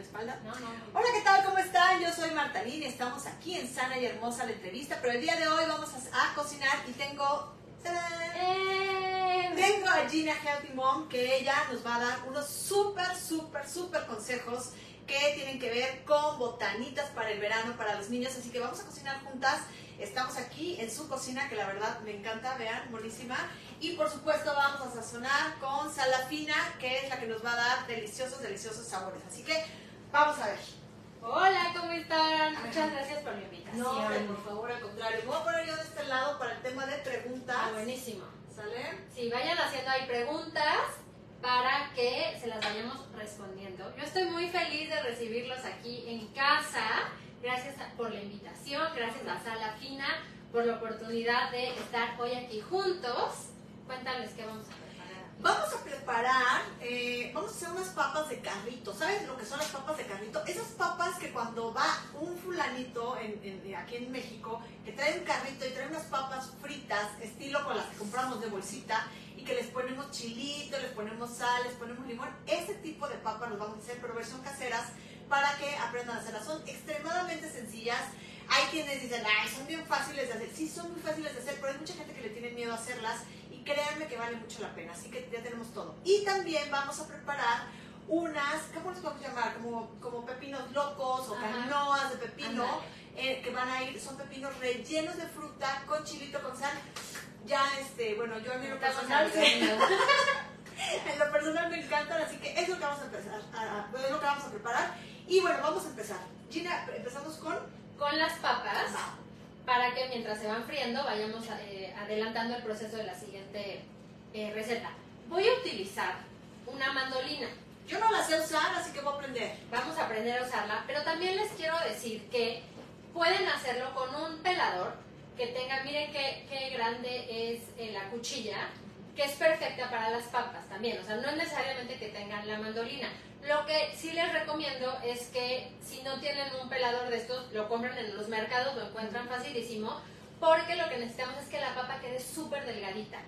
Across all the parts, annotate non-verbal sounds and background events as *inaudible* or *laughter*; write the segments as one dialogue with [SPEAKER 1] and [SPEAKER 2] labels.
[SPEAKER 1] la espalda.
[SPEAKER 2] No, no.
[SPEAKER 1] Hola, ¿qué tal? ¿Cómo están? Yo soy Marta Lin y estamos aquí en Sana y Hermosa la entrevista, pero el día de hoy vamos a, a cocinar y tengo... ¡Tarán!
[SPEAKER 2] Eh,
[SPEAKER 1] Tengo a Gina Healthy Mom que ella nos va a dar unos súper, súper, súper consejos que tienen que ver con botanitas para el verano, para los niños. Así que vamos a cocinar juntas. Estamos aquí en su cocina, que la verdad me encanta, vean, buenísima. Y por supuesto vamos a sazonar con salafina, que es la que nos va a dar deliciosos, deliciosos sabores. Así que vamos a ver.
[SPEAKER 2] Hola, ¿cómo están? Muchas gracias por la invitación.
[SPEAKER 1] No, hombre, por favor, al contrario. Me voy a poner yo de este lado para el tema de preguntas.
[SPEAKER 2] Ah, buenísimo.
[SPEAKER 1] ¿Sale?
[SPEAKER 2] Sí, vayan haciendo ahí preguntas para que se las vayamos respondiendo. Yo estoy muy feliz de recibirlos aquí en casa. Gracias por la invitación, gracias a Sala Fina por la oportunidad de estar hoy aquí juntos. Cuéntales qué vamos a preparar.
[SPEAKER 1] Vamos a preparar, eh, vamos a hacer unas papas de carrito. ¿Sabes lo que son las papas de carrito? Esas papas que cuando va un fulanito en- en- aquí en México, que trae un carrito y trae unas papas fritas, estilo con las que compramos de bolsita, y que les ponemos chilito, les ponemos sal, les ponemos limón. Ese tipo de papas los vamos a hacer, pero versión caseras, para que aprendan a hacerlas. Son extremadamente sencillas. Hay quienes dicen, ay, son bien fáciles de hacer. Sí, son muy fáciles de hacer, pero hay mucha gente que le tiene miedo a hacerlas créanme que vale mucho la pena. Así que ya tenemos todo. Y también vamos a preparar unas, ¿cómo les podemos llamar? Como, como pepinos locos o canoas de pepino, eh, que van a ir, son pepinos rellenos de fruta con chilito, con sal. Ya, este, bueno, yo a mí lo personal, *laughs* en lo personal me encantan, así que es lo que vamos a empezar, a- es lo que vamos a preparar. Y bueno, vamos a empezar. Gina, empezamos con...
[SPEAKER 2] Con las papas, para que mientras se van friendo vayamos eh, adelantando el proceso de la siguiente eh, receta. Voy a utilizar una mandolina.
[SPEAKER 1] Yo no la sé usar, así que voy a aprender.
[SPEAKER 2] Vamos a aprender a usarla, pero también les quiero decir que pueden hacerlo con un pelador que tenga, miren qué, qué grande es eh, la cuchilla, que es perfecta para las papas también. O sea, no es necesariamente que tengan la mandolina. Lo que sí les recomiendo es que si no tienen un pelador de estos, lo compren en los mercados, lo encuentran facilísimo, porque lo que necesitamos es que la papa quede súper delgadita.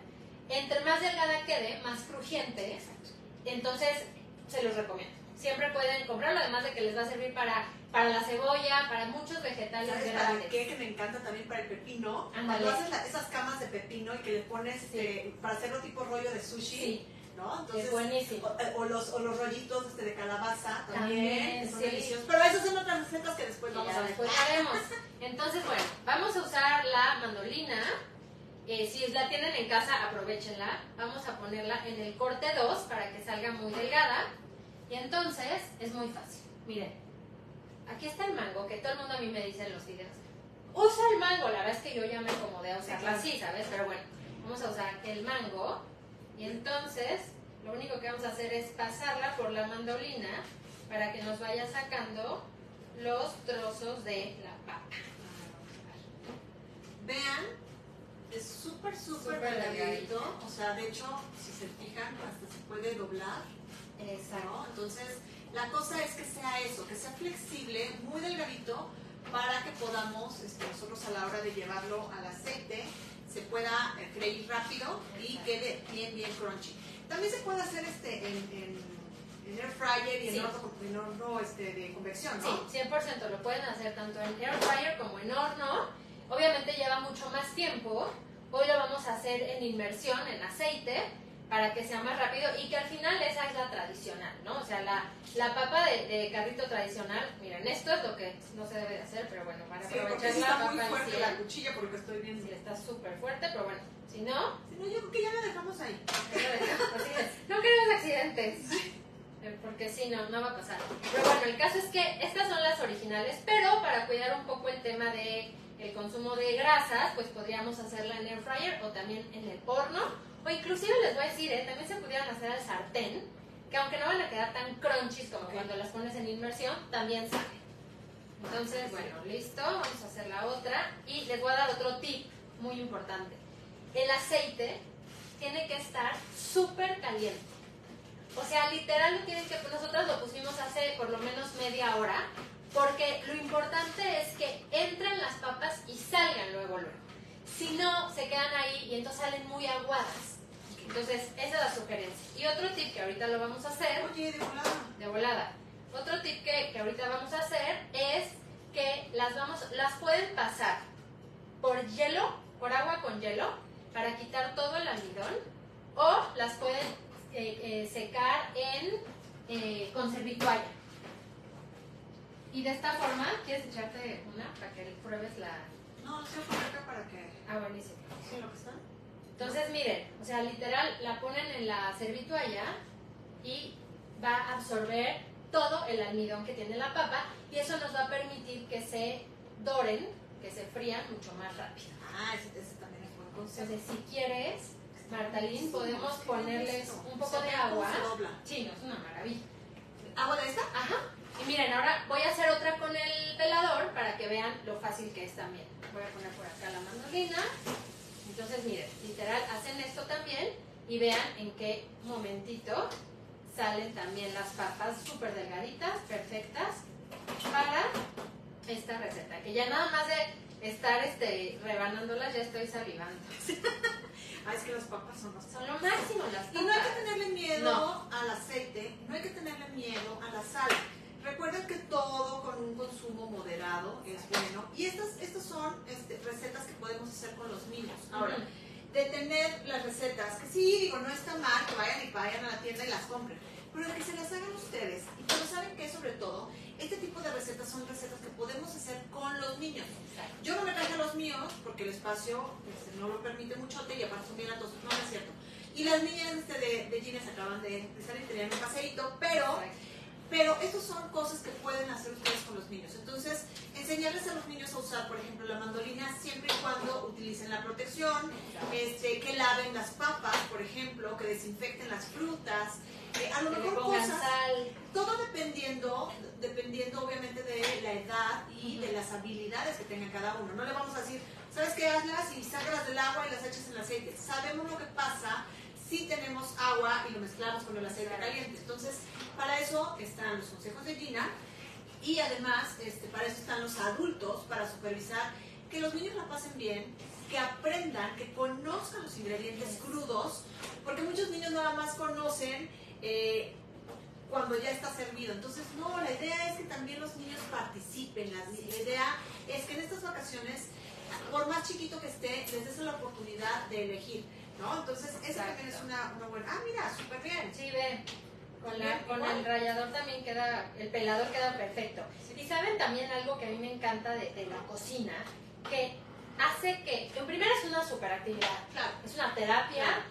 [SPEAKER 2] Entre más delgada quede, más crujiente. Entonces, se los recomiendo. Siempre pueden comprarlo, además de que les va a servir para, para la cebolla, para muchos vegetales
[SPEAKER 1] ¿Sabes para
[SPEAKER 2] grandes.
[SPEAKER 1] qué? Que me encanta también para el pepino.
[SPEAKER 2] Ándale.
[SPEAKER 1] Cuando haces la- esas camas de pepino y que le pones este, para hacerlo tipo rollo de sushi,
[SPEAKER 2] Sí,
[SPEAKER 1] ¿no?
[SPEAKER 2] es buenísimo.
[SPEAKER 1] O, eh, o los, o los rollitos este, de calabaza también,
[SPEAKER 2] También,
[SPEAKER 1] son
[SPEAKER 2] sí.
[SPEAKER 1] deliciosos. Pero esas son otras recetas que después vamos
[SPEAKER 2] ya
[SPEAKER 1] a ver.
[SPEAKER 2] después haremos. Entonces, bueno, vamos a usar la mandolina. Eh, si la tienen en casa, aprovechenla. Vamos a ponerla en el corte 2 para que salga muy delgada. Y entonces es muy fácil. Miren, aquí está el mango, que todo el mundo a mí me dice en los videos. Usa el mango, la verdad es que yo ya me acomodé a usarla así, ¿sabes? Pero bueno, vamos a usar el mango. Y entonces, lo único que vamos a hacer es pasarla por la mandolina para que nos vaya sacando los trozos de la papa.
[SPEAKER 1] Vean, es súper, súper delgadito. O sea, de hecho, si se fijan, hasta se puede doblar. ¿no? Entonces, la cosa es que sea eso, que sea flexible, muy delgadito, para que podamos, este, nosotros a la hora de llevarlo al aceite, se pueda eh, freír rápido y quede bien, bien crunchy. También se puede hacer este en, en, en air fryer y en
[SPEAKER 2] Sí.
[SPEAKER 1] horno, en horno, este, de convección, ¿no?
[SPEAKER 2] Sí, 100% lo pueden hacer tanto en air fryer como en horno. Obviamente lleva mucho más tiempo. Hoy lo vamos a hacer en inmersión, en aceite, para que sea más rápido y que al final esa es la tradicional, ¿no? O sea, la, la papa de, de carrito tradicional, miren, esto es lo que no se debe de hacer, pero bueno, para
[SPEAKER 1] Sí,
[SPEAKER 2] aprovechar
[SPEAKER 1] sí
[SPEAKER 2] la
[SPEAKER 1] está
[SPEAKER 2] papa
[SPEAKER 1] muy fuerte
[SPEAKER 2] sí,
[SPEAKER 1] la cuchilla porque estoy viendo.
[SPEAKER 2] sí, está súper fuerte, pero bueno, si no,
[SPEAKER 1] Si no, yo creo que ya la dejamos ahí.
[SPEAKER 2] no queremos accidentes. Eh, Porque sí, no, no va a pasar. Pero bueno, el caso es que estas son las originales, pero para cuidar un poco el tema de el consumo de grasas, pues podríamos hacerla en air fryer o también en el horno. O inclusive les voy a decir, eh, también se pudieran hacer al sartén, que aunque no van a quedar tan crunchies como cuando las pones en inmersión, también sale. Entonces, bueno, listo, vamos a hacer la otra. Y les voy a dar otro tip muy importante. El aceite tiene que estar súper caliente. O sea, literal lo tienen que, nosotros lo pusimos hace por lo menos media hora, porque lo importante es que entren las papas y salgan luego, luego. Si no, se quedan ahí y entonces salen muy aguadas. Entonces, esa es la sugerencia. Y otro tip que ahorita lo vamos a hacer
[SPEAKER 1] Oye, de volada.
[SPEAKER 2] de volada. otro tip que, que ahorita vamos a hacer es que las, vamos, las pueden pasar por hielo, por agua con hielo, para quitar todo el almidón, o las pueden eh, eh, secar en, eh, con servitualla. Y de esta forma, ¿quieres echarte una para que pruebes la...?
[SPEAKER 1] No, voy acá para que...
[SPEAKER 2] Ah, buenísimo.
[SPEAKER 1] ¿Sí lo que está?
[SPEAKER 2] Entonces, miren, o sea, literal, la ponen en la servitualla y va a absorber todo el almidón que tiene la papa y eso nos va a permitir que se doren, que se frían mucho más rápido.
[SPEAKER 1] Ah, ese, ese también es buen consejo.
[SPEAKER 2] Entonces, si quieres, Martalín, podemos ponerles un poco de agua. Sí, no, es una maravilla.
[SPEAKER 1] ¿Agua de esta?
[SPEAKER 2] Ajá. Y miren, ahora voy a hacer otra con el pelador para que vean lo fácil que es también. Voy a poner por acá la mandolina. Entonces, miren, literal, hacen esto también y vean en qué momentito salen también las papas súper delgaditas, perfectas, para esta receta. Que ya nada más de estar este, rebanándolas, ya estoy salivando. *laughs*
[SPEAKER 1] Ah, es que las papas son las
[SPEAKER 2] Son lo máximo las
[SPEAKER 1] Y no hay que
[SPEAKER 2] papas.
[SPEAKER 1] tenerle miedo
[SPEAKER 2] No.
[SPEAKER 1] al aceite, no hay que tenerle miedo a la sal. Recuerden que todo con un consumo moderado es bueno. Y estas, estas son este, recetas que podemos hacer con los niños. Ahora, de tener las recetas, que sí, digo, no está mal que vayan y vayan a la tienda y las compren, pero de que se las hagan ustedes. Y pero saben que sobre todo, este tipo de recetas son recetas que podemos hacer con los niños. Yo no me traje a los míos porque el espacio este, no lo permite muchote y aparte son bien altos, no, no es cierto. Y las niñas este, de, de Gines acaban de, de salir, tenían un paseíto, pero,
[SPEAKER 2] Exacto.
[SPEAKER 1] Pero estas son cosas que pueden hacer ustedes con los niños. Entonces, enseñarles a los niños a usar, por ejemplo, la mandolina siempre y cuando utilicen la protección, este, que laven las papas, por ejemplo, que desinfecten las frutas, eh, a lo mejor cosas
[SPEAKER 2] sal.
[SPEAKER 1] todo dependiendo, dependiendo obviamente de la edad y de las habilidades que tenga cada uno. No le vamos a decir, ¿sabes qué? Hazlas y sácalas del agua y las echas en el aceite. Sabemos lo que pasa si tenemos agua y lo mezclamos con el aceite caliente. Entonces, para eso están los consejos de Gina y además este, para eso están los adultos, para supervisar que los niños la pasen bien, que aprendan, que conozcan los ingredientes crudos, porque muchos niños nada más conocen eh, cuando ya está servido. Entonces, no, la idea es que también los niños participen. La, la idea es que en estas vacaciones, por más chiquito que esté, les des la oportunidad de elegir. ¿No? Entonces, esa también es una, una buena. Ah, mira, súper bien.
[SPEAKER 2] Sí, ve. Con, la-
[SPEAKER 1] Bien,
[SPEAKER 2] con
[SPEAKER 1] igual.
[SPEAKER 2] el rallador también queda, el pelador queda perfecto. Y saben también algo que a mí me encanta de, de la cocina, que hace que, en primera es una super actividad,
[SPEAKER 1] Claro.
[SPEAKER 2] es una terapia,
[SPEAKER 1] Claro.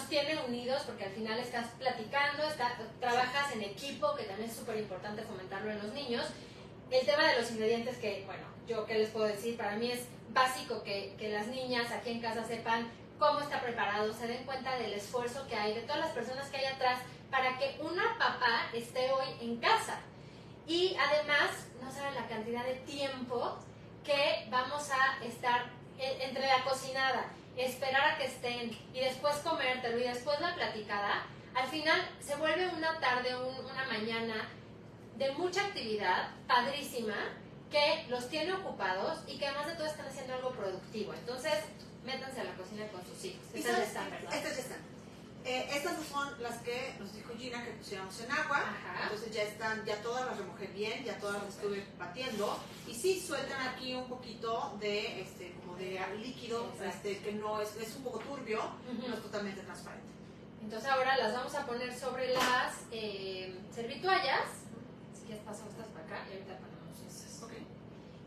[SPEAKER 2] nos tiene unidos porque al final estás platicando, está- trabajas en equipo, que también es súper importante fomentarlo en los niños. El tema de los ingredientes que, bueno, yo qué les puedo decir, para mí es básico que, que las niñas aquí en casa sepan cómo está preparado, se den cuenta del esfuerzo que hay, de todas las personas que hay atrás, para que una papá esté hoy en casa. Y además, no saben la cantidad de tiempo que vamos a estar e- entre la cocinada, esperar a que estén y después comértelo y después la platicada. Al final se vuelve una tarde, un- una mañana de mucha actividad, padrísima, que los tiene ocupados y que además de todo están haciendo algo productivo. Entonces, métanse a la cocina con sus hijos.
[SPEAKER 1] ¿Y
[SPEAKER 2] Estas ya están, ¿verdad?
[SPEAKER 1] Estas ya están. Eh, estas son las que nos dijo Gina que pusiéramos en agua.
[SPEAKER 2] Ajá.
[SPEAKER 1] Entonces ya están, ya todas las remojé bien, ya todas las estuve batiendo. Y sí sueltan aquí un poquito de, este, como de líquido,
[SPEAKER 2] Exacto.
[SPEAKER 1] este, que no es, es un poco turbio,
[SPEAKER 2] Ujú.
[SPEAKER 1] no es totalmente transparente.
[SPEAKER 2] Entonces ahora las vamos a poner sobre las eh, servituallas. Si quieres pasamos estas para acá y ahorita ponemos esas.
[SPEAKER 1] Ok.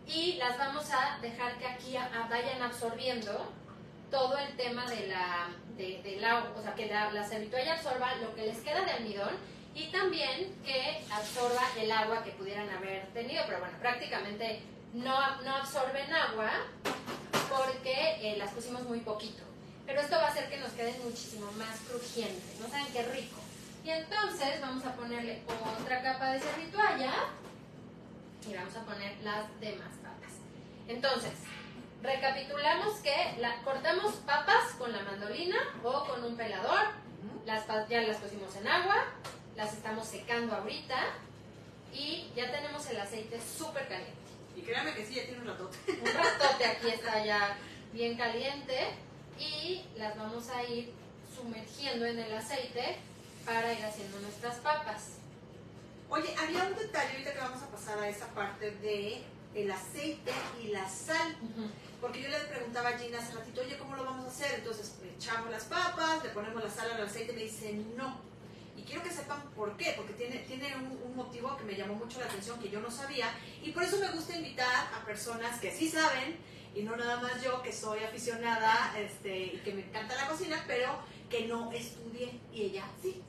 [SPEAKER 2] Y las vamos a dejar que aquí a- a- vayan absorbiendo todo el tema de la, de, agua, o sea, que la, la servitualla absorba lo que les queda de almidón y también que absorba el agua que pudieran haber tenido, pero bueno, prácticamente no, no absorben agua porque eh, las pusimos muy poquito. Pero esto va a hacer que nos queden muchísimo más crujientes, ¿no saben qué rico? Y entonces vamos a ponerle otra capa de servitualla y vamos a poner las demás papas. Entonces, recapitulamos que la, cortamos papas con la mandolina o con un pelador, las, ya las pusimos en agua, las estamos secando ahorita y ya tenemos el aceite súper caliente.
[SPEAKER 1] Y créanme que sí, ya tiene un ratote.
[SPEAKER 2] Un ratote aquí está ya bien caliente y las vamos a ir sumergiendo en el aceite para ir haciendo nuestras papas.
[SPEAKER 1] Oye, había un detalle ahorita que vamos a pasar a esa parte de el aceite y la sal. Porque yo le preguntaba a Gina hace ratito, oye, ¿cómo lo vamos a hacer? Entonces echamos las papas, le ponemos la sal al aceite y me dice no. Y quiero que sepan por qué, porque tiene, tiene un, un, motivo que me llamó mucho la atención, que yo no sabía. Y por eso me gusta invitar a personas que sí saben, y no nada más yo, que soy aficionada este, y que me encanta la cocina, pero que no estudie y ella sí.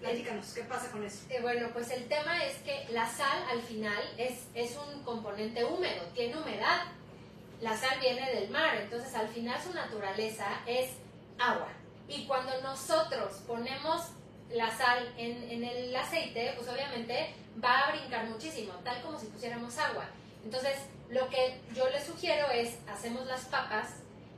[SPEAKER 1] Platícanos, ¿qué pasa con eso?
[SPEAKER 2] Eh, bueno, pues el tema es que la sal al final es, es un componente húmedo, tiene humedad. La sal viene del mar, entonces al final su naturaleza es agua. Y cuando nosotros ponemos la sal en, el aceite, pues obviamente va a brincar muchísimo, tal como si pusiéramos agua. Entonces, lo que yo les sugiero es, hacemos las papas,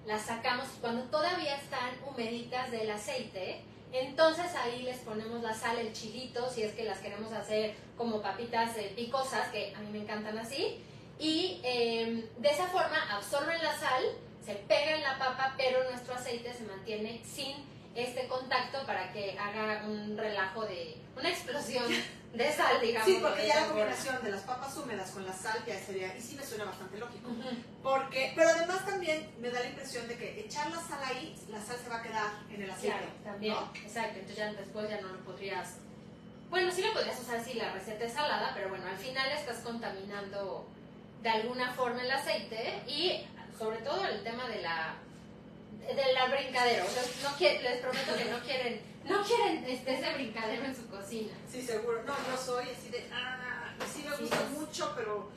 [SPEAKER 2] las sacamos cuando todavía están humeditas del aceite, entonces ahí les ponemos la sal, el chilito, si es que las queremos hacer como papitas eh, picosas, que a mí me encantan así. Y eh, de esa forma absorben la sal, se pega en la papa, pero nuestro aceite se mantiene sin este contacto para que haga un relajo de una explosión *laughs* de sal, digamos.
[SPEAKER 1] Sí, porque ya la combinación de las papas húmedas con la sal ya sería, y sí me suena bastante lógico. Uh -huh. Porque, pero además también me da la impresión de que echar la sal ahí, la sal se va a quedar en el aceite.
[SPEAKER 2] Claro, también, ¿no? exacto. Entonces ya después ya no lo podrías. Bueno, sí lo podrías usar si la receta es salada, pero bueno, al final estás contaminando de alguna forma el aceite y sobre todo el tema de la de la brincadero. No, no, les prometo que no quieren, no quieren este, ese brincadero en su cocina.
[SPEAKER 1] Sí, seguro. No, yo soy así de, ah, sí me gusta sí. mucho, pero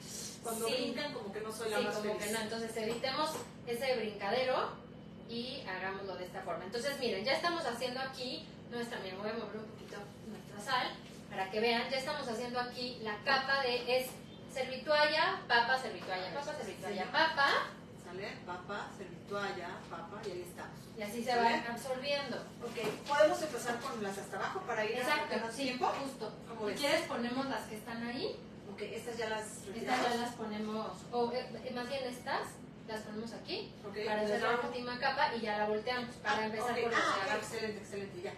[SPEAKER 1] cuando sí. brincan como que no soy la
[SPEAKER 2] sí,
[SPEAKER 1] más
[SPEAKER 2] como
[SPEAKER 1] feliz.
[SPEAKER 2] que no. Entonces evitemos ese brincadero y hagámoslo de esta forma. Entonces miren, ya estamos haciendo aquí nuestra, miren, voy a mover un poquito nuestra sal para que vean, ya estamos haciendo aquí la capa de, es servitualla, papa, servitualla, papa, servitualla, papa.
[SPEAKER 1] ¿Sale? Papa, servitualla, papa, y ahí estamos.
[SPEAKER 2] Y así se va absorbiendo.
[SPEAKER 1] Ok, podemos empezar con las hasta abajo para ir
[SPEAKER 2] Exacto,
[SPEAKER 1] a
[SPEAKER 2] sí,
[SPEAKER 1] tiempo.
[SPEAKER 2] justo.
[SPEAKER 1] ¿Cómo
[SPEAKER 2] Si
[SPEAKER 1] ves?
[SPEAKER 2] quieres ponemos las que están ahí.
[SPEAKER 1] Ok, estas ya las
[SPEAKER 2] Estas
[SPEAKER 1] retiramos.
[SPEAKER 2] ya las ponemos, o eh, más bien estas, las ponemos aquí
[SPEAKER 1] Ok,
[SPEAKER 2] para hacer la última capa y ya la volteamos para
[SPEAKER 1] Ah,
[SPEAKER 2] empezar
[SPEAKER 1] ok.
[SPEAKER 2] por
[SPEAKER 1] Ah,
[SPEAKER 2] los de
[SPEAKER 1] ok,
[SPEAKER 2] abajo.
[SPEAKER 1] excelente, excelente, ya.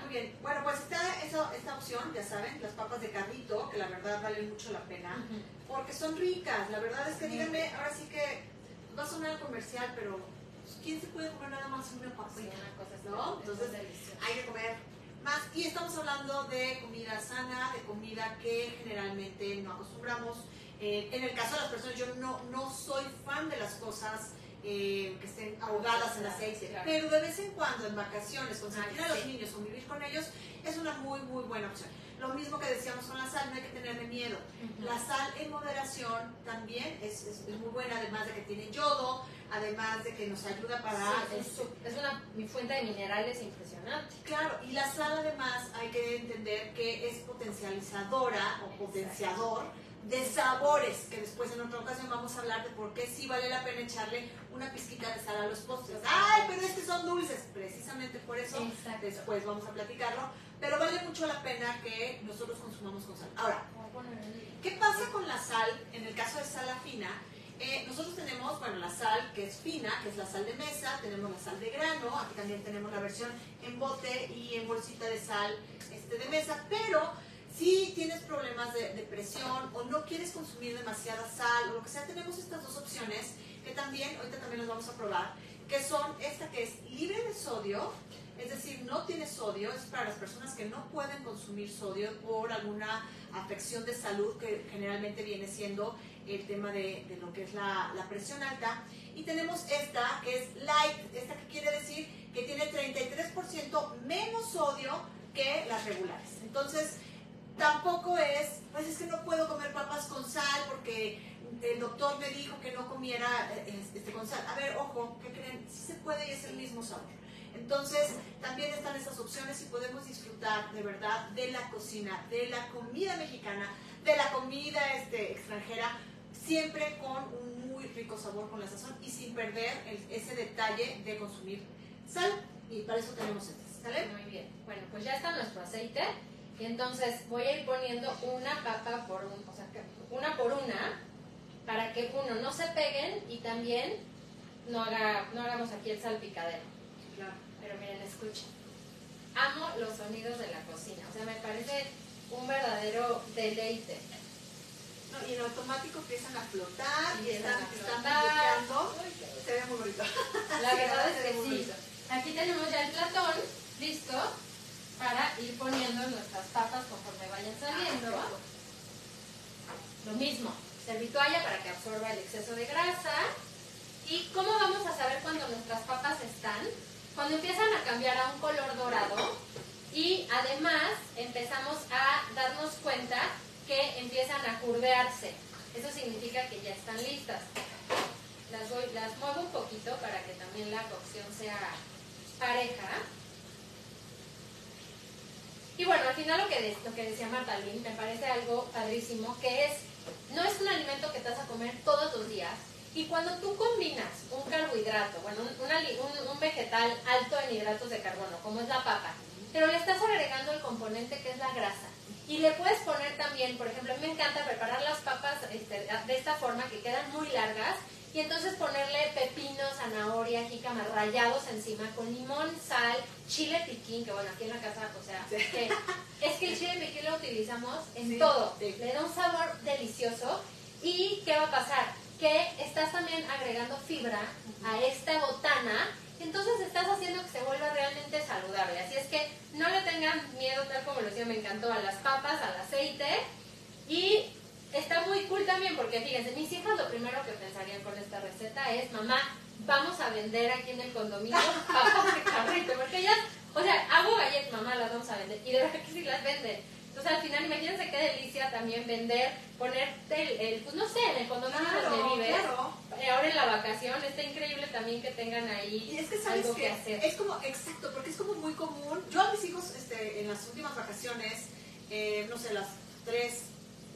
[SPEAKER 1] Muy bien. Bueno, pues está esta opción, ya saben, las papas de carrito, que la verdad valen mucho la pena, porque son ricas. La verdad es que díganme, ahora sí que va a sonar comercial, pero pues, ¿quién se puede comer nada más una
[SPEAKER 2] Sí,
[SPEAKER 1] papita?
[SPEAKER 2] una cosa es
[SPEAKER 1] ¿No? Entonces, hay que comer más. Y estamos hablando de comida sana, de comida que generalmente no acostumbramos. Eh, en el caso de las personas, yo no, no soy fan de las cosas eh, que estén ahogadas en aceite,
[SPEAKER 2] Claro.
[SPEAKER 1] pero de vez en cuando en vacaciones, consentir a los
[SPEAKER 2] sí.
[SPEAKER 1] niños, convivir con ellos, es una muy, muy buena opción. Lo mismo que decíamos con la sal, no hay que tenerle miedo. La sal en moderación también es, es- es muy buena, además de que tiene yodo, además de que nos ayuda para...
[SPEAKER 2] Sí, es, su- es una fuente de minerales impresionante.
[SPEAKER 1] Claro, y la sal además hay que entender que es potencializadora o potenciador de sabores, que después en otra ocasión vamos a hablar de por qué sí vale la pena echarle una pizquita de sal a los postres. ¡Ay, pero es que son dulces! Precisamente por eso
[SPEAKER 2] Exacto.
[SPEAKER 1] después vamos a platicarlo, pero vale mucho la pena que nosotros consumamos con sal. Ahora, ¿Qué pasa con la sal? En el caso de sal fina, eh, nosotros tenemos, bueno, la sal que es fina, que es la sal de mesa, tenemos la sal de grano, aquí también tenemos la versión en bote y en bolsita de sal este, de mesa, pero si tienes problemas de, de presión o no quieres consumir demasiada sal o lo que sea, tenemos estas dos opciones que también, ahorita también las vamos a probar, que son esta que es libre de sodio, es decir, no tiene sodio, es para las personas que no pueden consumir sodio por alguna afección de salud que generalmente viene siendo el tema de, de lo que es la, la presión alta. Y tenemos esta que es light, esta que quiere decir que tiene 33% menos sodio que las regulares. Entonces, tampoco es, pues es que no puedo comer papas con sal porque el doctor me dijo que no comiera eh, este, con sal. A ver, ojo, ¿qué creen? Sí se puede y es el mismo sabor. Entonces, también están esas opciones y podemos disfrutar de verdad de la cocina, de la comida mexicana, de la comida este, extranjera, siempre con un muy rico sabor con la sazón y sin perder ese detalle de consumir sal. Y para eso tenemos estas, ¿sale?
[SPEAKER 2] Muy bien. Bueno, pues ya está nuestro aceite. Y entonces voy a ir poniendo una papa por un, o sea, una por una, para que uno no se peguen y también no, haga, no hagamos aquí el salpicadero.
[SPEAKER 1] Claro.
[SPEAKER 2] Pero miren, escuchen. Amo los sonidos de la cocina. O sea, me parece un verdadero deleite.
[SPEAKER 1] No, y en automático empiezan a flotar y,
[SPEAKER 2] Y
[SPEAKER 1] están,
[SPEAKER 2] a
[SPEAKER 1] están. Se ve muy bonito.
[SPEAKER 2] La verdad es que sí. Aquí tenemos ya el platón listo para ir poniendo nuestras papas conforme vayan saliendo. Lo mismo, servitoalla para que absorba el exceso de grasa. ¿Y cómo vamos a saber cuando nuestras papas están? Cuando empiezan a cambiar a un color dorado y además empezamos a darnos cuenta que empiezan a curvearse. Eso significa que ya están listas. Las, voy, las muevo un poquito para que también la cocción sea pareja. Y bueno, al final lo que, de- lo que decía Marta Lynn me parece algo padrísimo, que es, no es un alimento que te vas a comer todos los días. Y cuando tú combinas un carbohidrato, bueno, un, un vegetal alto en hidratos de carbono, como es la papa, pero le estás agregando el componente que es la grasa. Y le puedes poner también, por ejemplo, a mí me encanta preparar las papas este, de esta forma, que quedan muy largas, y entonces ponerle pepino, zanahoria, jícama rallados encima con limón, sal, chile piquín, que bueno, aquí en la casa, o sea, que- es que el chile piquín lo utilizamos en
[SPEAKER 1] Sí,
[SPEAKER 2] todo.
[SPEAKER 1] sí.
[SPEAKER 2] Le da un sabor delicioso. ¿Y qué va a pasar? Que estás también agregando fibra a esta botana, entonces estás haciendo que se vuelva realmente saludable. Así es que no le tengan miedo, tal como lo decía, me encantó, a las papas, al aceite. Y está muy cool también porque fíjense, mis hijas lo primero que pensarían con esta receta es, mamá, vamos a vender aquí en el condominio *laughs* papas de carrito, porque ellas, o sea, hago galletas, mamá, las vamos a vender, y de verdad que sí las venden. Entonces al final imagínense qué delicia también vender, ponerte el, el, pues no sé, en el condominio
[SPEAKER 1] Claro,
[SPEAKER 2] donde vives,
[SPEAKER 1] claro.
[SPEAKER 2] ahora en la vacación, está increíble también que tengan ahí
[SPEAKER 1] Y es que sabes
[SPEAKER 2] algo
[SPEAKER 1] que
[SPEAKER 2] que hacer.
[SPEAKER 1] es como, exacto, porque es como muy común. Yo a mis hijos este, en las últimas vacaciones, eh, no sé, las tres,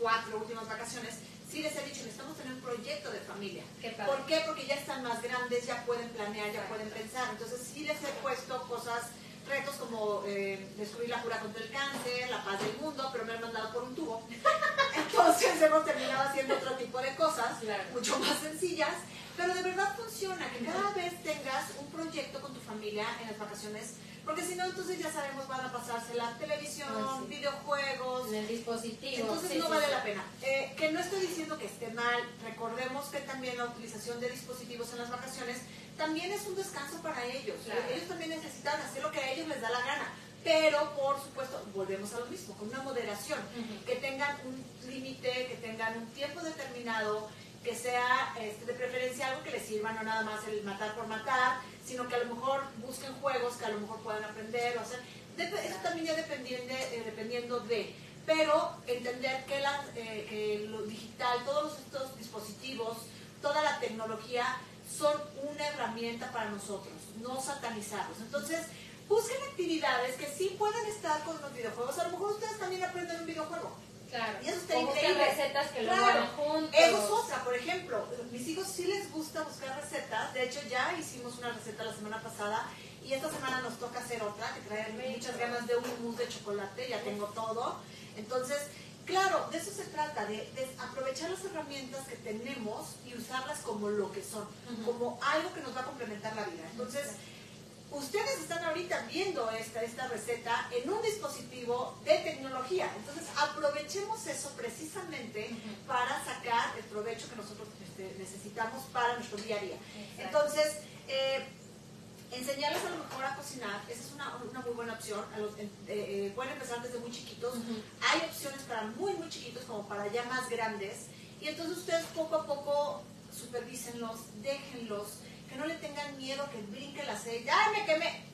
[SPEAKER 1] cuatro últimas vacaciones, sí les he dicho, necesitamos tener un proyecto de familia.
[SPEAKER 2] Qué.
[SPEAKER 1] ¿Por qué? Porque ya están más grandes, ya pueden planear, ya pueden pensar. Entonces sí les he puesto cosas, retos como eh, descubrir la cura contra el cáncer, la paz del mundo, pero me han mandado por un tubo. *laughs* Entonces hemos terminado haciendo otro tipo de cosas,
[SPEAKER 2] Claro.
[SPEAKER 1] mucho más sencillas, pero de verdad funciona, que cada vez tengas un proyecto con tu familia en las vacaciones, porque si no, entonces ya sabemos, van a pasarse la televisión,
[SPEAKER 2] Ay, sí.
[SPEAKER 1] videojuegos,
[SPEAKER 2] En el dispositivo.
[SPEAKER 1] entonces
[SPEAKER 2] sí,
[SPEAKER 1] no vale
[SPEAKER 2] sí.
[SPEAKER 1] la pena. Eh, que no estoy diciendo que esté mal, recordemos que también la utilización de dispositivos en las vacaciones también es un descanso para ellos.
[SPEAKER 2] Claro.
[SPEAKER 1] Ellos también necesitan hacer lo que a ellos les da la gana. Pero, por supuesto, volvemos a lo mismo, con una moderación. Que tengan un límite, que tengan un tiempo determinado, que sea este, de preferencia algo que les sirva, no nada más el matar por matar, sino que a lo mejor busquen juegos que a lo mejor puedan aprender o hacer. Eso también ya dependiendo, eh, dependiendo de. Pero entender que, las, eh, que lo digital, todos estos dispositivos, toda la tecnología son una herramienta para nosotros, no satanizarlos. Entonces, busquen actividades que sí puedan estar con los videojuegos. A lo mejor ustedes también aprenden un videojuego.
[SPEAKER 2] Claro.
[SPEAKER 1] Y eso está increíble.
[SPEAKER 2] recetas que lo
[SPEAKER 1] Claro.
[SPEAKER 2] hagan juntos.
[SPEAKER 1] Eso es otra, por ejemplo, mis hijos sí les gusta buscar recetas, de hecho ya hicimos una receta la semana pasada y esta semana nos toca hacer otra, que trae
[SPEAKER 2] Rico.
[SPEAKER 1] muchas ganas de un mousse de chocolate, ya tengo todo. Entonces, claro, de eso se trata, de, de aprovechar las herramientas que tenemos y usarlas como lo que son, como algo que nos va a complementar la vida. Entonces, ustedes están ahorita viendo esta, esta receta en un dispositivo de tecnología. Entonces, aprovechemos eso precisamente para sacar el provecho que nosotros este, necesitamos para nuestro día a día.
[SPEAKER 2] Exacto.
[SPEAKER 1] Entonces, eh, enseñarles a lo mejor a cocinar, esa es una, una muy buena opción. A los- eh, eh, pueden empezar desde muy chiquitos. Hay opciones para muy, muy chiquitos como para ya más grandes. Y entonces ustedes poco a poco supervísenlos, déjenlos, que no le tengan miedo que brinque el aceite. ¡Ay, me quemé!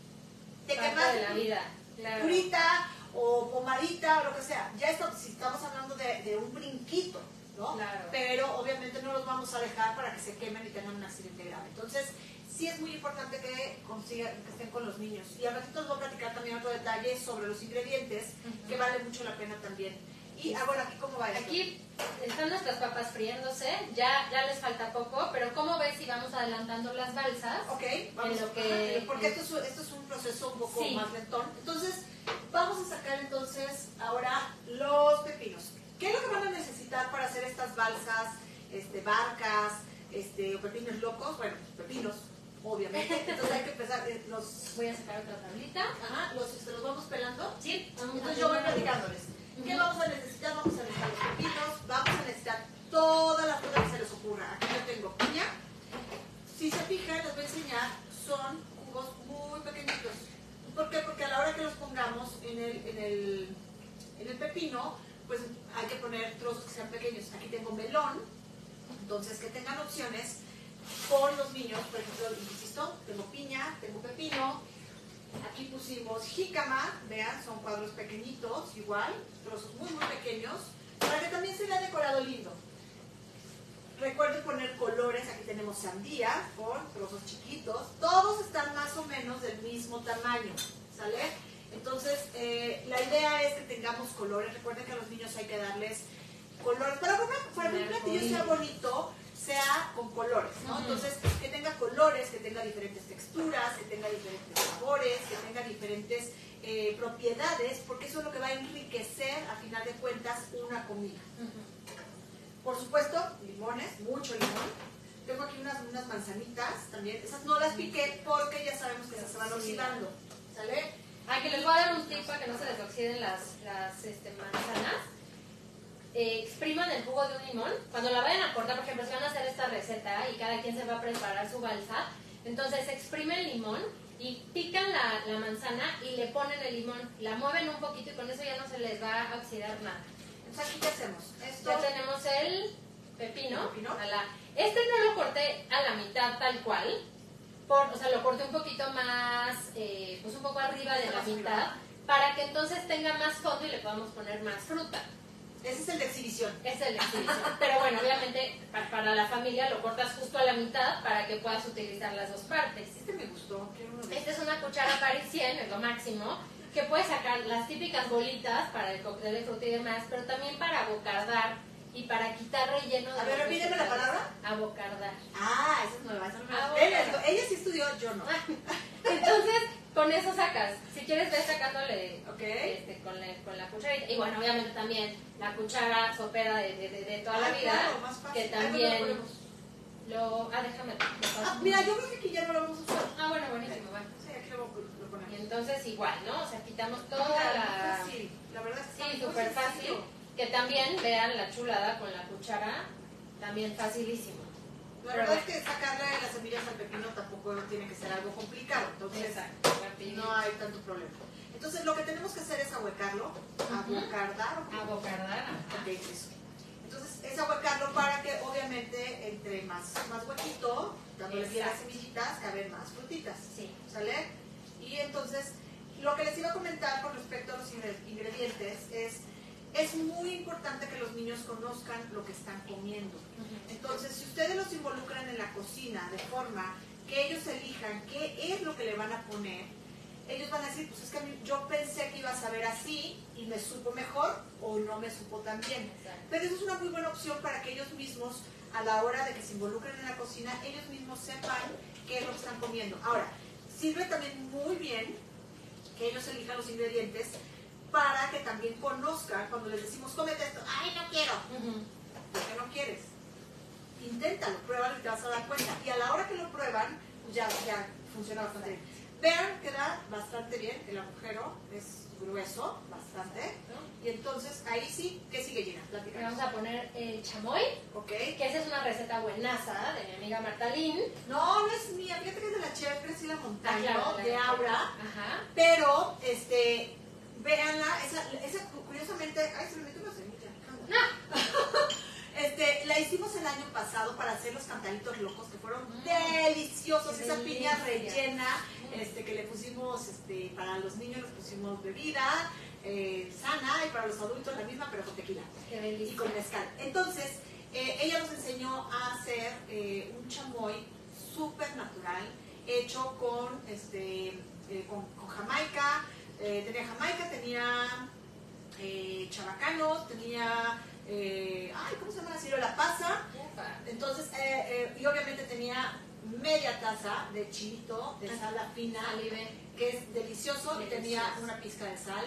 [SPEAKER 1] Te quemaste
[SPEAKER 2] de la vida. Claro.
[SPEAKER 1] curita o pomadita o lo que sea. Ya esto, si estamos hablando de, de un brinquito, ¿no?
[SPEAKER 2] Claro.
[SPEAKER 1] Pero obviamente no los vamos a dejar para que se quemen y tengan un accidente grave. Entonces, sí es muy importante que consigan, que estén con los niños. Y al ratito les voy a platicar también otro detalle sobre los ingredientes, que vale mucho la pena también. Y, ah, bueno, aquí cómo va?
[SPEAKER 2] Aquí están nuestras papas friéndose, ya, ya les falta poco, pero ¿cómo ves si vamos adelantando las balsas?
[SPEAKER 1] Ok, vamos.
[SPEAKER 2] lo que-
[SPEAKER 1] ajá, porque esto es, esto es un proceso un poco
[SPEAKER 2] Sí.
[SPEAKER 1] más lentón. Entonces, vamos a sacar entonces ahora los pepinos. ¿Qué es lo que van a necesitar para hacer estas balsas, este, barcas, este, o pepinos locos? Bueno, pepinos, obviamente. *laughs* Entonces hay que empezar, eh, los,
[SPEAKER 2] Voy a sacar otra tablita.
[SPEAKER 1] ajá, los, este, los vamos pelando.
[SPEAKER 2] Sí,
[SPEAKER 1] Entonces yo voy platicándoles. ¿Qué vamos a necesitar? Vamos a necesitar los pepinos, vamos a necesitar todas las frutas que se les ocurra. Aquí yo tengo piña. Si se fijan, les voy a enseñar, son cubos muy pequeñitos. ¿Por qué? Porque a la hora que los pongamos en el, en el, en el pepino, pues hay que poner trozos que sean pequeños. Aquí tengo melón, entonces que tengan opciones por los niños. Por ejemplo, insisto, tengo piña, tengo pepino. Aquí pusimos jícama, vean, son cuadros pequeñitos, igual, trozos muy, muy pequeños, para que también se vea decorado lindo. Recuerden poner colores, aquí tenemos sandía con trozos chiquitos, todos están más o menos del mismo tamaño, ¿sale? Entonces, eh, la idea es que tengamos colores, recuerden que a los niños hay que darles colores, para, para que un platillo sea bonito, sea con colores, ¿no? Entonces, que tenga colores, que tenga diferentes texturas, que tenga diferentes sabores, que tenga diferentes eh, propiedades, porque eso es lo que va a enriquecer, a final de cuentas, una comida. Por supuesto, limones, mucho limón. Tengo aquí unas, unas manzanitas también. Esas no las piqué porque ya sabemos que esas se van oxidando. ¿Sale?
[SPEAKER 2] Aquí les voy a dar un tip para que no se les oxiden las, las este, manzanas. Eh, expriman el jugo de un limón. Cuando la vayan a cortar, por ejemplo, si van a hacer esta receta y cada quien se va a preparar su balsa, entonces exprimen el limón y pican la, la manzana y le ponen el limón, la mueven un poquito y con eso ya no se les va a oxidar nada.
[SPEAKER 1] Entonces, ¿aquí qué hacemos? Esto,
[SPEAKER 2] Ya tenemos el pepino.
[SPEAKER 1] Pepino.
[SPEAKER 2] a la- este no lo corté a la mitad tal cual. Por, o sea, lo corté un poquito más, eh, pues un poco arriba de la mitad, para que entonces tenga más fondo y le podamos poner más fruta.
[SPEAKER 1] Ese es el de exhibición.
[SPEAKER 2] Es el exhibición. *laughs* Pero bueno, obviamente pa- para la familia lo cortas justo a la mitad para que puedas utilizar las dos partes.
[SPEAKER 1] Este me gustó. de
[SPEAKER 2] Esta es una cuchara parisien, es lo máximo, que puedes sacar las típicas bolitas para el cóctel de fruta y demás, pero también para abocardar y para quitar relleno de
[SPEAKER 1] A ver, repíteme la palabra.
[SPEAKER 2] Abocardar.
[SPEAKER 1] Ah, esa es nueva. Esa no la-
[SPEAKER 2] Ah,
[SPEAKER 1] ella, ella sí estudió, yo no.
[SPEAKER 2] Entonces, con eso sacas. Si quieres, ves sacándole
[SPEAKER 1] Ok.
[SPEAKER 2] este, con, la, con la cucharita. Y bueno, obviamente también la cuchara sopera de, de, de- de toda la
[SPEAKER 1] Ah,
[SPEAKER 2] vida.
[SPEAKER 1] claro, más fácil.
[SPEAKER 2] que también lo. Ah, déjame.
[SPEAKER 1] Ah, mira, yo creo que aquí ya no lo vamos a usar.
[SPEAKER 2] Ah, bueno, buenísimo, bueno.
[SPEAKER 1] Sí, aquí lo, lo
[SPEAKER 2] Y entonces igual, ¿no? O sea, quitamos toda
[SPEAKER 1] Ah,
[SPEAKER 2] la...
[SPEAKER 1] fácil. La verdad es que
[SPEAKER 2] Sí, súper fácil. Que también vean la chulada con la cuchara, también facilísimo.
[SPEAKER 1] La verdad es que sacarle las semillas al pepino tampoco tiene que ser algo complicado. Entonces,
[SPEAKER 2] Exacto,
[SPEAKER 1] no hay tanto problema. Entonces, lo que tenemos que hacer es ahuecarlo, ahuecardar. ¿ok?
[SPEAKER 2] Abocardar.
[SPEAKER 1] Ok, eso. Entonces, es ahuecarlo para que, obviamente, entre más, más huequito, dándole bien las semillitas, caben más frutitas.
[SPEAKER 2] Sí.
[SPEAKER 1] ¿Sale? Y entonces, lo que les iba a comentar con respecto a los ingre- ingredientes es, es muy importante que los niños conozcan lo que están comiendo. Entonces, si ustedes los involucran en la cocina de forma que ellos elijan qué es lo que le van a poner, ellos van a decir, pues es que yo pensé que iba a saber así y me supo mejor o no me supo tan bien. Pero eso es una muy buena opción para que ellos mismos, a la hora de que se involucren en la cocina, ellos mismos sepan qué es lo que están comiendo. Ahora, sirve también muy bien que ellos elijan los ingredientes para que también conozcan cuando les decimos, cómete esto, ay, no quiero. ¿Por qué no quieres? Inténtalo, pruébalo y te vas a dar cuenta. Y a la hora que lo prueban, ya, ya funciona bastante bien. Vean que da bastante bien, el agujero es grueso, bastante. Y entonces ahí sí, ¿qué sigue Gina?
[SPEAKER 2] Le
[SPEAKER 1] Platícanos.
[SPEAKER 2] vamos a poner el chamoy,
[SPEAKER 1] Ok.
[SPEAKER 2] que esa es una receta buenaza de mi amiga Martalín.
[SPEAKER 1] No, no es mía, fíjate que es de la chef Crecida Montaño,
[SPEAKER 2] Ah, claro, la-
[SPEAKER 1] de Aura.
[SPEAKER 2] Ajá.
[SPEAKER 1] Pero, este, véanla, esa, esa curiosamente, ay, se me metió una semilla. *laughs* Este, la hicimos el año pasado para hacer los cantaritos locos que fueron
[SPEAKER 2] Mm.
[SPEAKER 1] deliciosos,
[SPEAKER 2] Qué
[SPEAKER 1] esa piña rellena,
[SPEAKER 2] Mm.
[SPEAKER 1] este, que le pusimos, este, para los niños les pusimos bebida eh, sana y para los adultos la misma pero con tequila
[SPEAKER 2] Qué
[SPEAKER 1] y con mezcal. Entonces, eh, ella nos enseñó a hacer eh, un chamoy súper natural, hecho con, este, con, con jamaica, eh, tenía jamaica, tenía eh, chabacano, tenía, eh, ay, ¿cómo se llama la ciruela? pasa. Entonces, eh, eh, y obviamente tenía media taza de chilito, de
[SPEAKER 2] Ah,
[SPEAKER 1] sal fina, que es delicioso, y tenía una pizca de sal,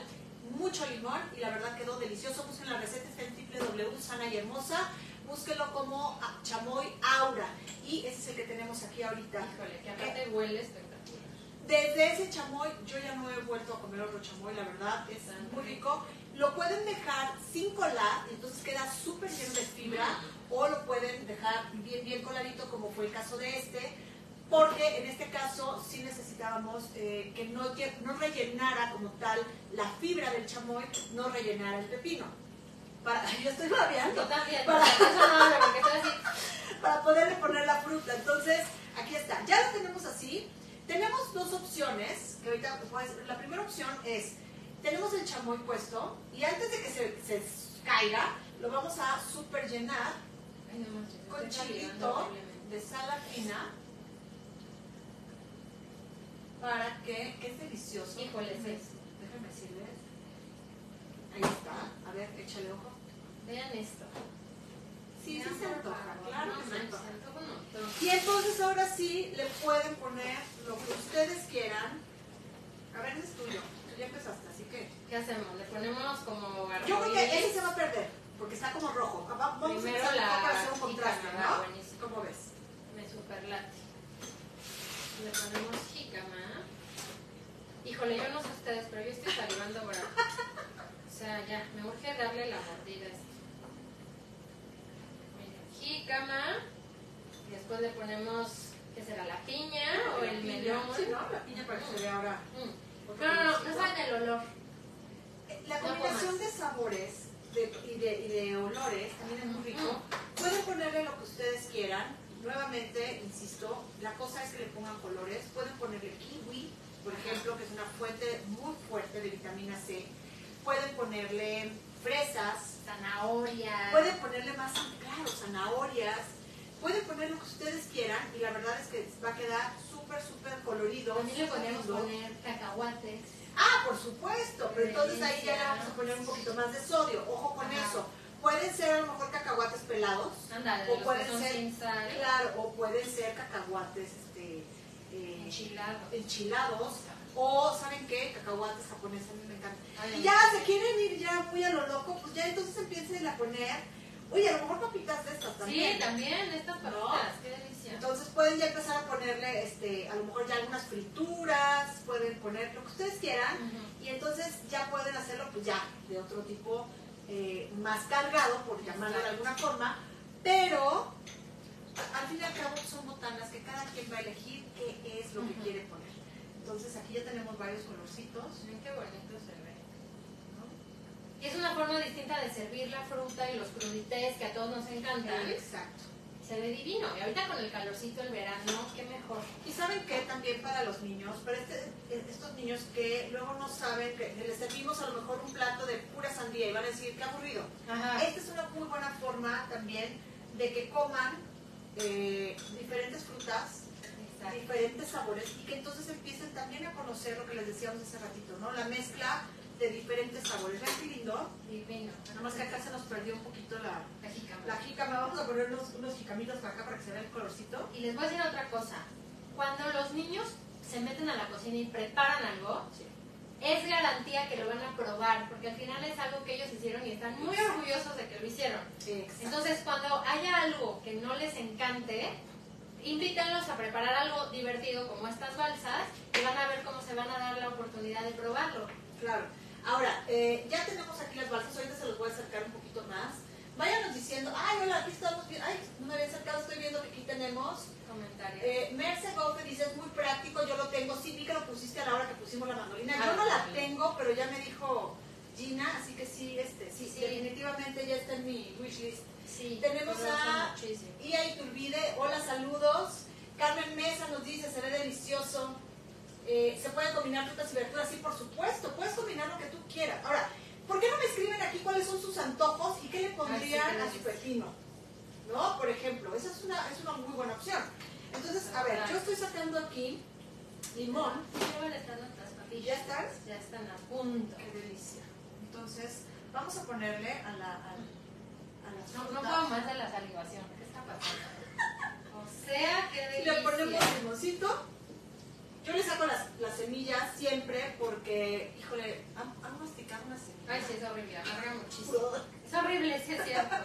[SPEAKER 1] mucho limón y la verdad quedó delicioso. Busquen la receta, está en www, sana y hermosa. Búsquenlo como ah, chamoy aura y ese es el que tenemos aquí ahorita.
[SPEAKER 2] Híjole, que aparte huele espectacular.
[SPEAKER 1] Desde ese chamoy yo ya no he vuelto a comer otro chamoy, la verdad es muy rico. Lo pueden dejar sin colar, y entonces queda súper lleno de fibra, o lo pueden dejar bien, bien coladito, como fue el caso de este, porque en este caso sí necesitábamos eh, que no, no rellenara como tal la fibra del chamoy, no rellenara el pepino. Para, *laughs* yo estoy babeando
[SPEAKER 2] Yo también,
[SPEAKER 1] Para- *laughs*
[SPEAKER 2] no porque estoy así. *laughs*
[SPEAKER 1] para poderle poner la fruta. Entonces, aquí está. Ya lo tenemos así. Tenemos dos opciones, pues, la primera opción es, tenemos el chamoy puesto y antes de que se, se caiga, lo vamos a super llenar con chilito de sal fina para que, que es delicioso.
[SPEAKER 2] Híjole, sí.
[SPEAKER 1] Déjenme decirles. Ahí está. A ver, échale ojo.
[SPEAKER 2] Vean esto.
[SPEAKER 1] Sí, sí se antoja, claro que
[SPEAKER 2] se antoja.
[SPEAKER 1] Y entonces ahora sí le pueden poner lo que ustedes quieran. A ver, ese es tuyo. Tú ya empezaste, así que.
[SPEAKER 2] ¿Qué hacemos? Le ponemos como
[SPEAKER 1] Yo creo que ese se va a perder, porque está como rojo. Va- Vamos
[SPEAKER 2] Primero
[SPEAKER 1] a
[SPEAKER 2] la
[SPEAKER 1] para hacer un contraste,
[SPEAKER 2] jícama,
[SPEAKER 1] ¿no?
[SPEAKER 2] buenísimo.
[SPEAKER 1] ¿Cómo ves?
[SPEAKER 2] Me superlate. Le ponemos jícama. Híjole, yo no sé ustedes, pero yo estoy salivando ahora. O sea, ya, me urge darle la mordida. Mira, jícama. Después le ponemos, ¿qué será? ¿La piña o el melón?
[SPEAKER 1] Sí, ¿no? La piña para que se vea ahora.
[SPEAKER 2] Mm. No, no, no, no saben el olor.
[SPEAKER 1] La combinación de sabores de- y, de, y de olores también es muy rico. Pueden ponerle lo que ustedes quieran. Nuevamente, insisto, la cosa es que le pongan colores. Pueden ponerle kiwi, por ejemplo, que es una fuente muy fuerte de vitamina C. Pueden ponerle fresas.
[SPEAKER 2] Zanahoria.
[SPEAKER 1] Pueden ponerle más, claro, zanahorias. Pueden poner lo que ustedes quieran y la verdad es que va a quedar súper, súper colorido.
[SPEAKER 2] También le podemos poner cacahuates.
[SPEAKER 1] Ah, por supuesto, pero entonces ahí ya le vamos a poner un poquito más de sodio. Ojo con
[SPEAKER 2] Ajá.
[SPEAKER 1] eso. Pueden ser a lo mejor cacahuates pelados.
[SPEAKER 2] Anda, de
[SPEAKER 1] O pueden ser-
[SPEAKER 2] sin sal.
[SPEAKER 1] Claro, o pueden ser cacahuates este, eh,
[SPEAKER 2] Enchilado.
[SPEAKER 1] enchilados. O, ¿saben qué? Cacahuates japoneses, a mí me encantan.
[SPEAKER 2] Ay,
[SPEAKER 1] Y ya se quieren ir ya muy a lo loco, pues ya entonces empiecen a poner. Oye, a lo mejor papitas de estas también.
[SPEAKER 2] Sí, también, estas papitas, qué delicia.
[SPEAKER 1] Entonces pueden ya empezar a ponerle, este, a lo mejor ya algunas frituras, pueden poner lo que ustedes quieran. Y entonces ya pueden hacerlo pues ya de otro tipo eh, más cargado, por llamarlo de alguna forma, pero al fin y al cabo son botanas que cada quien va a elegir qué es lo que quiere poner. Entonces aquí ya tenemos varios colorcitos.
[SPEAKER 2] Miren qué bonito se ve.
[SPEAKER 1] ¿no?
[SPEAKER 2] Y es una forma distinta de servir la fruta y los crudités que a todos nos encantan.
[SPEAKER 1] Exacto.
[SPEAKER 2] Se ve divino. Y ahorita con el calorcito del verano, qué mejor.
[SPEAKER 1] Y saben que también para los niños, para este- estos niños que luego no saben, que les servimos a lo mejor un plato de pura sandía y van a decir, qué aburrido.
[SPEAKER 2] Ajá.
[SPEAKER 1] Esta es una muy buena forma también de que coman eh, diferentes frutas, diferentes sabores y que entonces empiecen también a conocer lo que les decíamos hace ratito, ¿no? La mezcla de diferentes sabores. Vean qué lindo.
[SPEAKER 2] Divino.
[SPEAKER 1] Nada más que acá se nos perdió un poquito la,
[SPEAKER 2] La jícama.
[SPEAKER 1] la jícama. Vamos a poner unos, unos jicamitos para acá para que se vea el colorcito.
[SPEAKER 2] Y les voy a decir otra cosa. Cuando los niños se meten a la cocina y preparan algo,
[SPEAKER 1] Sí.
[SPEAKER 2] es garantía que lo van a probar, porque al final es algo que ellos hicieron y están muy orgullosos de que lo hicieron.
[SPEAKER 1] Exacto.
[SPEAKER 2] Entonces, cuando haya algo que no les encante, invítenlos a preparar algo divertido como estas balsas y van a ver cómo se van a dar la oportunidad de probarlo.
[SPEAKER 1] Claro. Ahora, eh, ya tenemos aquí las balsas, ahorita se los voy a acercar un poquito más. Váyanos diciendo, ay, hola, aquí estamos viendo, ay, no me había acercado, estoy viendo que aquí tenemos.
[SPEAKER 2] Comentarios.
[SPEAKER 1] Eh, Merce Gofe dice, es muy práctico, yo lo tengo, sí, vi que lo pusiste a la hora que pusimos la mandolina. Yo no la
[SPEAKER 2] sí.
[SPEAKER 1] tengo, pero ya me dijo Gina, así que sí, este, sí,
[SPEAKER 2] Sí.
[SPEAKER 1] definitivamente ya está en mi wishlist.
[SPEAKER 2] sí,
[SPEAKER 1] tenemos a-
[SPEAKER 2] muchísimo.
[SPEAKER 1] Y ahí Turbide, hola, saludos. Carmen Mesa nos dice, se ve delicioso. Eh, se pueden combinar frutas y verduras, sí, por supuesto. Puedes combinar lo que tú quieras. Ahora, ¿por qué no me escriben aquí cuáles son sus antojos y qué le pondrían a su pepino? ¿No? Por ejemplo, esa es una, es una muy buena opción. Entonces, a ver, yo estoy sacando aquí limón. ¿Ya están?
[SPEAKER 2] Ya están a punto.
[SPEAKER 1] Qué delicia. Entonces, vamos a ponerle a la, a, a las
[SPEAKER 2] No, no puedo más de la salivación. ¿Qué está pasando? *laughs* O sea, qué
[SPEAKER 1] Y
[SPEAKER 2] delicia.
[SPEAKER 1] le ponemos limoncito. Yo le saco las, las semillas siempre porque, híjole, han, han masticado una semilla.
[SPEAKER 2] Ay, sí, es horrible, amarga muchísimo. *laughs* Es horrible, sí es cierto.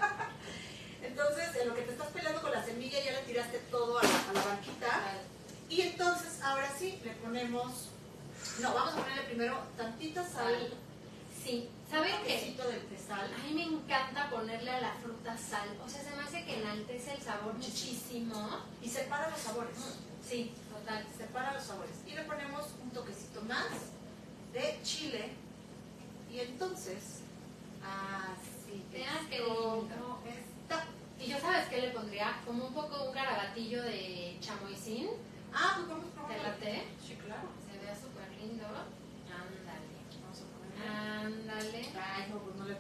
[SPEAKER 1] Entonces, en lo que te estás peleando con la semilla, ya le tiraste todo a la, a la banquita. Y entonces, ahora sí, le ponemos. No, vamos a ponerle primero tantita sal.
[SPEAKER 2] Sí, ¿saben qué?
[SPEAKER 1] de, de sal.
[SPEAKER 2] A mí me encanta ponerle a la fruta sal. O sea, se me hace que enaltece el sabor muchísimo.
[SPEAKER 1] Y separa los sabores.
[SPEAKER 2] Sí, total.
[SPEAKER 1] Separa los sabores. Y le ponemos un toquecito más de chile. Y entonces, así
[SPEAKER 2] Vean qué
[SPEAKER 1] es
[SPEAKER 2] lindo.
[SPEAKER 1] está.
[SPEAKER 2] Y yo, ¿sabes qué le pondría? Como un poco un garabatillo de chamoycín.
[SPEAKER 1] Ah, pues vamos a
[SPEAKER 2] ¿Te
[SPEAKER 1] probarlo.
[SPEAKER 2] late?
[SPEAKER 1] Sí, claro.
[SPEAKER 2] Se vea súper lindo. Ándale.
[SPEAKER 1] Vamos a ponerle.
[SPEAKER 2] Ándale.
[SPEAKER 1] Ay, no, pues no le.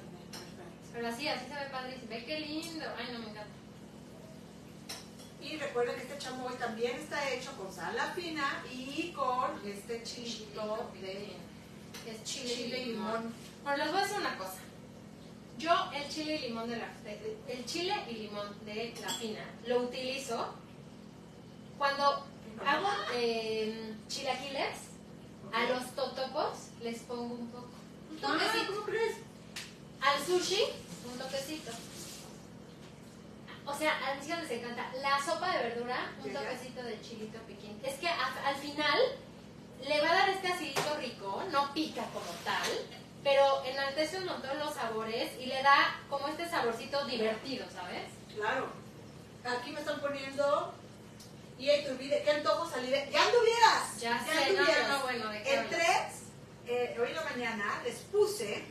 [SPEAKER 2] Pero así, así se ve padre. Ve qué lindo. Ay, no me encanta.
[SPEAKER 1] Y recuerden que este chamoy también está hecho con sal a fina y con este chilito de
[SPEAKER 2] Es chile,
[SPEAKER 1] chile
[SPEAKER 2] y limón. Bueno, les voy a decir una cosa. Yo el chile y limón de la de- el chile y limón de la fina lo utilizo cuando hago eh, chilaquiles a los totopos les pongo un poco un
[SPEAKER 1] Ah,
[SPEAKER 2] toquecito
[SPEAKER 1] ¿cómo crees?
[SPEAKER 2] al sushi un toquecito o sea a mis hijos les encanta la sopa de verdura un
[SPEAKER 1] Ya, ya.
[SPEAKER 2] toquecito de chilito piquín es que a- al final le va a dar este acidito rico no pica como tal pero enaltece un montón los sabores y le da como este saborcito divertido ¿sabes?
[SPEAKER 1] Claro. Aquí me están poniendo. Y ahí te olvide, qué antojo salir. de- ¡Ya anduvieras!
[SPEAKER 2] Ya sé, no,
[SPEAKER 1] anduvieras!
[SPEAKER 2] no, no, bueno, ¿de qué
[SPEAKER 1] En
[SPEAKER 2] hablas?
[SPEAKER 1] tres, eh, hoy en la mañana les puse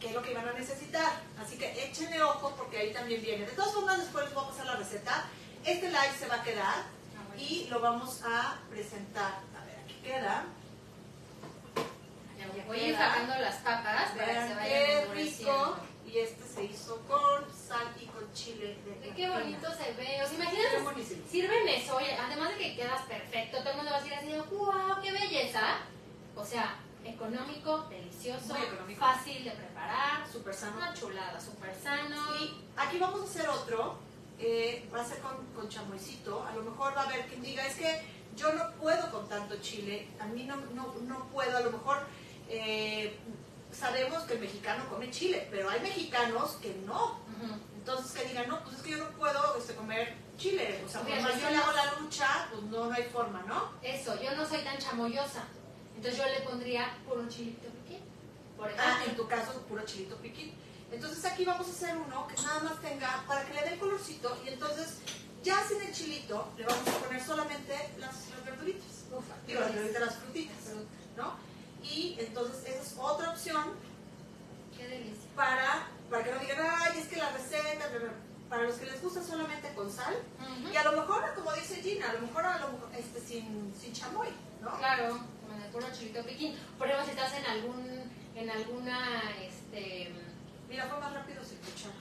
[SPEAKER 1] qué es lo que iban a necesitar. Así que échenle ojo porque ahí también viene. De todas formas, después les voy a pasar la receta. Este live se va a quedar y lo vamos a presentar. A ver, aquí queda.
[SPEAKER 2] Voy a ir sacando las papas para que se vayan
[SPEAKER 1] qué rico. Y este se hizo con sal y con chile. De
[SPEAKER 2] qué bonito se ve. O sea, imagínate, sirven eso, oye, además de que quedas perfecto, todo el mundo va a decir así, wow, qué belleza. O sea, económico, delicioso,
[SPEAKER 1] económico.
[SPEAKER 2] fácil de preparar,
[SPEAKER 1] Súper sano.
[SPEAKER 2] una chulada, súper sano.
[SPEAKER 1] Y aquí vamos a hacer otro, eh, va a ser con, con chamoycito, a lo mejor va a haber quien diga, es que yo no puedo con tanto chile, a mí no, no, no puedo, a lo mejor eh, sabemos que el mexicano come chile, pero hay mexicanos que no, entonces que digan, no, pues es que yo no puedo este, comer chile, o sea, yo le hago la lucha, pues no, no hay forma, ¿no?
[SPEAKER 2] Eso, yo no soy tan chamoyosa. Entonces yo le pondría puro chilito piquín. Por
[SPEAKER 1] Ah,
[SPEAKER 2] ejemplo.
[SPEAKER 1] en tu caso, puro chilito piquín. Entonces aquí vamos a hacer uno que nada más tenga, para que le dé el colorcito, y entonces ya sin el chilito le vamos a poner solamente las, las verduritas.
[SPEAKER 2] Ufa,
[SPEAKER 1] Digo, las verduritas, las frutitas. ¿no? Y entonces esa es otra opción
[SPEAKER 2] Qué delicia.
[SPEAKER 1] para, para que no digan, ay, es que la receta, bla, bla". para los que les gusta solamente con sal, y a lo mejor, como dice Gina, a lo mejor, a lo mejor este, sin, sin chamoy, ¿no?
[SPEAKER 2] Claro, con el puro chilito piquín. Por ejemplo, si estás en algún, en alguna, este,
[SPEAKER 1] Mira, fue más rápido sin escuchar.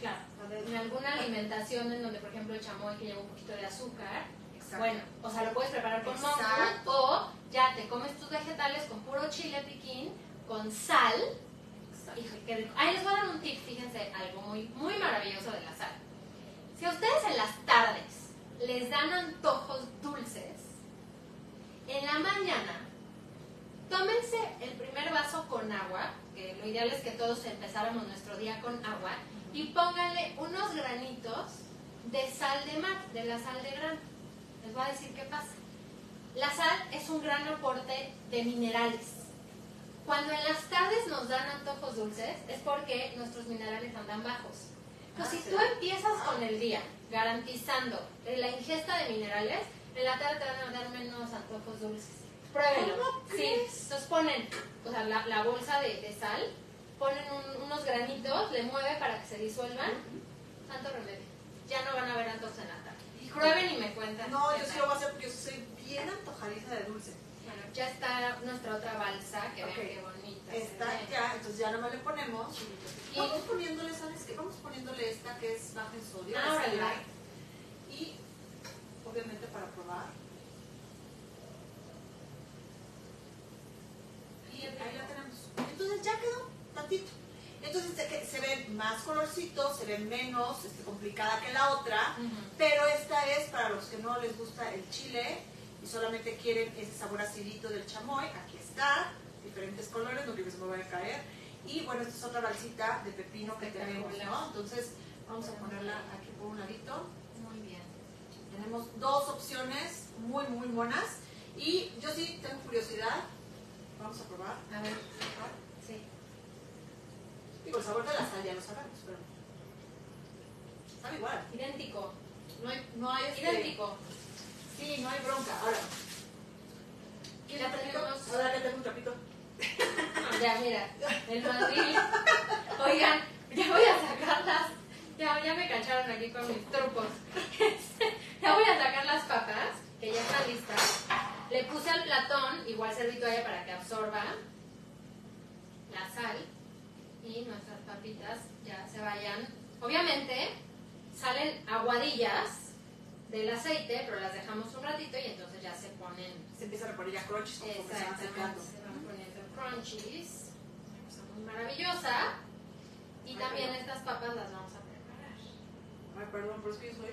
[SPEAKER 2] claro, en alguna alimentación en donde, por ejemplo, el chamoy que lleva un poquito de azúcar,
[SPEAKER 1] exacto.
[SPEAKER 2] bueno, o sea, lo puedes preparar con mongo o ya te comes tus vegetales con puro chile piquín, con sal. Ahí les voy a dar un tip, fíjense, algo muy, muy maravilloso de la sal. Si a ustedes en las tardes les dan antojos dulces, en la mañana tómense el primer vaso con agua, que lo ideal es que todos empezáramos nuestro día con agua, y pónganle unos granitos de sal de mar, de la sal de grano. Les voy a decir qué pasa. La sal es un gran aporte de minerales. Cuando en las tardes nos dan antojos dulces es porque nuestros minerales andan bajos. Entonces,
[SPEAKER 1] Ah,
[SPEAKER 2] si tú empiezas con el día garantizando la ingesta de minerales, en la tarde te van a dar menos antojos dulces. Pruébenlo.
[SPEAKER 1] ¿Cómo
[SPEAKER 2] Sí, entonces ponen o sea, la, la bolsa de, de sal, ponen un- unos granitos, le mueve para que se disuelvan. Santo remedio. Ya no van a ver antojos en la tarde. Prueben y me cuentan.
[SPEAKER 1] No, yo sí lo voy a hacer porque yo soy bien antojadiza de dulce.
[SPEAKER 2] Bueno, ya está nuestra otra balsa, que vean qué bonita. ve.
[SPEAKER 1] ya, entonces ya nada más le ponemos.
[SPEAKER 2] Y-
[SPEAKER 1] Vamos poniéndole, ¿sabes qué? Vamos poniéndole esta que es baja en sodio,
[SPEAKER 2] Ah, órale.
[SPEAKER 1] light. Y obviamente para probar. Y ahí la tenemos. Entonces ya quedó tantito. Entonces se, que- se ve más colorcito, se ve menos este, complicada que la otra. Pero esta es para los que no les gusta el chile y solamente quieren ese sabor acidito del chamoy. Aquí está, diferentes colores, no quiero que se me vaya a caer. Y bueno, esta es otra balsita de pepino que tenemos, ¿no? Entonces vamos a ponerla aquí por un ladito.
[SPEAKER 2] Muy bien.
[SPEAKER 1] Tenemos dos opciones muy, muy monas. Y yo sí tengo curiosidad. Vamos a probar.
[SPEAKER 2] A ver.
[SPEAKER 1] Digo, el sabor de la sal ya lo sabemos, pero sabe igual.
[SPEAKER 2] Idéntico.
[SPEAKER 1] No hay, no hay este-
[SPEAKER 2] Idéntico.
[SPEAKER 1] Sí, no hay bronca. Ahora, ¿quieres
[SPEAKER 2] Ya
[SPEAKER 1] un trapito?
[SPEAKER 2] tenemos-
[SPEAKER 1] Ahora que tengo un trapito.
[SPEAKER 2] Ah, Ya, mira, el mandil. Oigan, ya voy a sacarlas. Ya, ya me cacharon aquí con mis trucos. *laughs* ya voy a sacar las papas, que ya están listas. Le puse al platón, igual serví toalla para que absorba la sal. Y nuestras papitas ya se vayan. Obviamente, salen aguadillas del aceite, pero las dejamos un ratito y entonces ya se ponen
[SPEAKER 1] Se empiezan a poner ya crunchies conforme se van secando.
[SPEAKER 2] Se van poniendo crunchies. Una cosa muy maravillosa. Y también estas papas las vamos a preparar.
[SPEAKER 1] Ay, perdón, pero es que yo soy.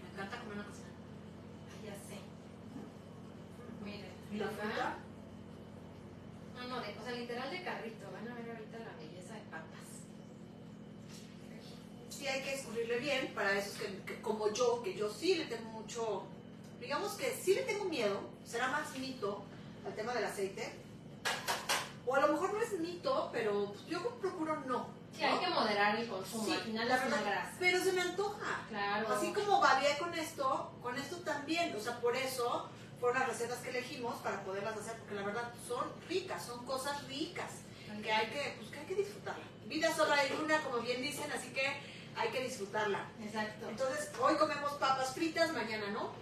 [SPEAKER 1] Me encanta comer una cocina.
[SPEAKER 2] Ay, ya sé. Miren,
[SPEAKER 1] ¿Y la fruta?
[SPEAKER 2] No, no, de, o sea, literal de carrito. Van a ver ahorita la belleza de papas.
[SPEAKER 1] Sí hay que escurrirle bien para esos que, que como yo, que yo sí le tengo mucho, digamos que sí le tengo miedo, será más mito al tema del aceite. O a lo mejor no es mito, pero pues, yo procuro no.
[SPEAKER 2] Sí, hay
[SPEAKER 1] ¿no?
[SPEAKER 2] que moderar el consumo.
[SPEAKER 1] Sí,
[SPEAKER 2] Al final
[SPEAKER 1] la
[SPEAKER 2] es una
[SPEAKER 1] verdad,
[SPEAKER 2] grasa.
[SPEAKER 1] Pero se me antoja.
[SPEAKER 2] Claro.
[SPEAKER 1] Así como varié con esto, con esto también. O sea, por eso fueron las recetas que elegimos para poderlas hacer, porque la verdad son ricas, son cosas ricas, que hay que, pues, que hay que disfrutarla. Vida solo hay una, como bien dicen, así que hay que disfrutarla.
[SPEAKER 2] Exacto.
[SPEAKER 1] Entonces, hoy comemos papas fritas, mañana no.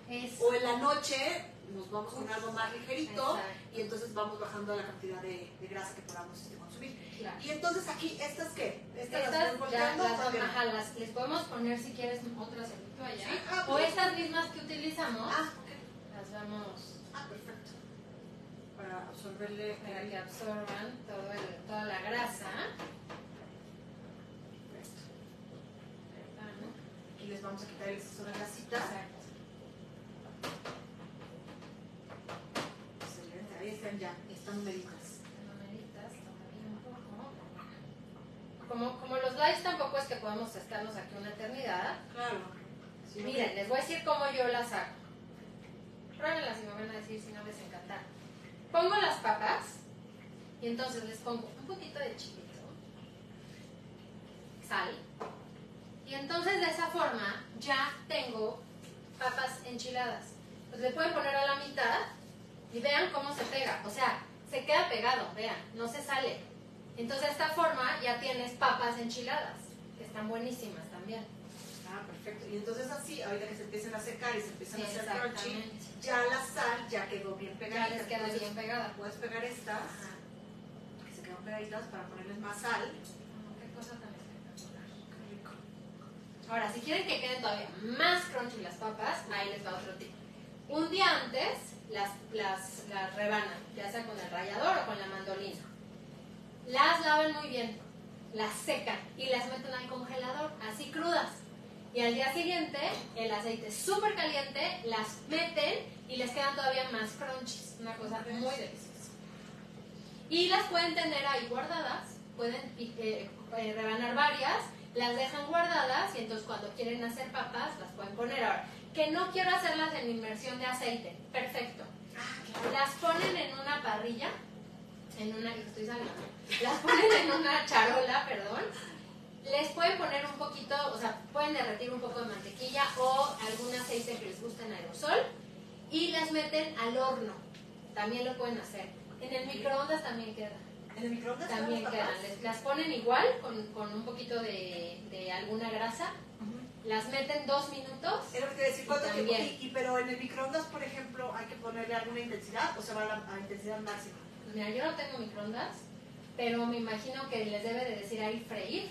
[SPEAKER 1] O en la noche nos vamos con algo más ligerito
[SPEAKER 2] Exacto.
[SPEAKER 1] y entonces vamos bajando la cantidad de, de grasa que podamos este, consumir.
[SPEAKER 2] claro.
[SPEAKER 1] Y entonces aquí, ¿estas qué? ¿Estas, las
[SPEAKER 2] Estas ya
[SPEAKER 1] volteando
[SPEAKER 2] las, ajá, las- les podemos poner si quieres otras en tu toalla.
[SPEAKER 1] Sí, ah,
[SPEAKER 2] o estas mismas que utilizamos,
[SPEAKER 1] Ah,
[SPEAKER 2] vamos
[SPEAKER 1] Ah, perfecto. Para absorberle
[SPEAKER 2] para que absorban todo el- toda la grasa.
[SPEAKER 1] Perfecto. Aquí les vamos a quitar el exceso de grasita.
[SPEAKER 2] Exacto.
[SPEAKER 1] Excelente, ahí están ya, están
[SPEAKER 2] poco. Como, como los lives tampoco es que podemos estarnos aquí una eternidad.
[SPEAKER 1] Claro. Sí,
[SPEAKER 2] Miren, les voy a decir cómo yo las hago. Pruébenlas y me van a decir si no les encantaron. Pongo las papas y entonces les pongo un poquito de chilito, sal, y entonces de esa forma ya tengo papas enchiladas. Pues le pueden poner a la mitad y vean cómo se pega. O sea, se queda pegado, vean, no se sale. Entonces de esta forma ya tienes papas enchiladas, que están buenísimas también.
[SPEAKER 1] Ah, perfecto. Y entonces así, ahorita que se empiecen a secar y se empiezan a hacer crunchy, ya la sal ya quedó bien
[SPEAKER 2] Ya
[SPEAKER 1] pegadita.
[SPEAKER 2] les queda
[SPEAKER 1] Entonces,
[SPEAKER 2] bien pegada.
[SPEAKER 1] Puedes pegar estas,
[SPEAKER 2] Ajá.
[SPEAKER 1] que se quedan pegaditas para ponerles más sal.
[SPEAKER 2] Qué cosa tan espectacular.
[SPEAKER 1] Qué rico.
[SPEAKER 2] Ahora, si quieren que queden todavía más crunchy las papas, ahí les va otro tip. Un día antes las, las, las rebanan, ya sea con el rallador o con la mandolina. Las lavan muy bien, las secan y las meten al congelador, así crudas. Y al día siguiente, el aceite súper caliente, las meten y les quedan todavía más crunchies. Una cosa muy deliciosa. Y las pueden tener ahí guardadas, pueden eh, eh, rebanar varias, las dejan guardadas y entonces cuando quieren hacer papas las pueden poner ahora. Que no quiero hacerlas en inmersión de aceite, perfecto. Las ponen en una parrilla, en una, estoy saliendo, las ponen en una charola, perdón. Les pueden poner un poquito, o sea, pueden derretir un poco de mantequilla o algún aceite que les guste en aerosol y las meten al horno. También lo pueden hacer. En el microondas también queda.
[SPEAKER 1] ¿En el microondas
[SPEAKER 2] También
[SPEAKER 1] quedan?
[SPEAKER 2] Les- las ponen igual con, con un poquito de, de alguna grasa. Las meten dos minutos.
[SPEAKER 1] Es lo que decía, ¿cuánto tiempo? Y, y- pero en el microondas, por ejemplo, hay que ponerle alguna intensidad o se va a la a intensidad máxima.
[SPEAKER 2] Mira, yo no tengo microondas, pero me imagino que les debe de decir ahí freír.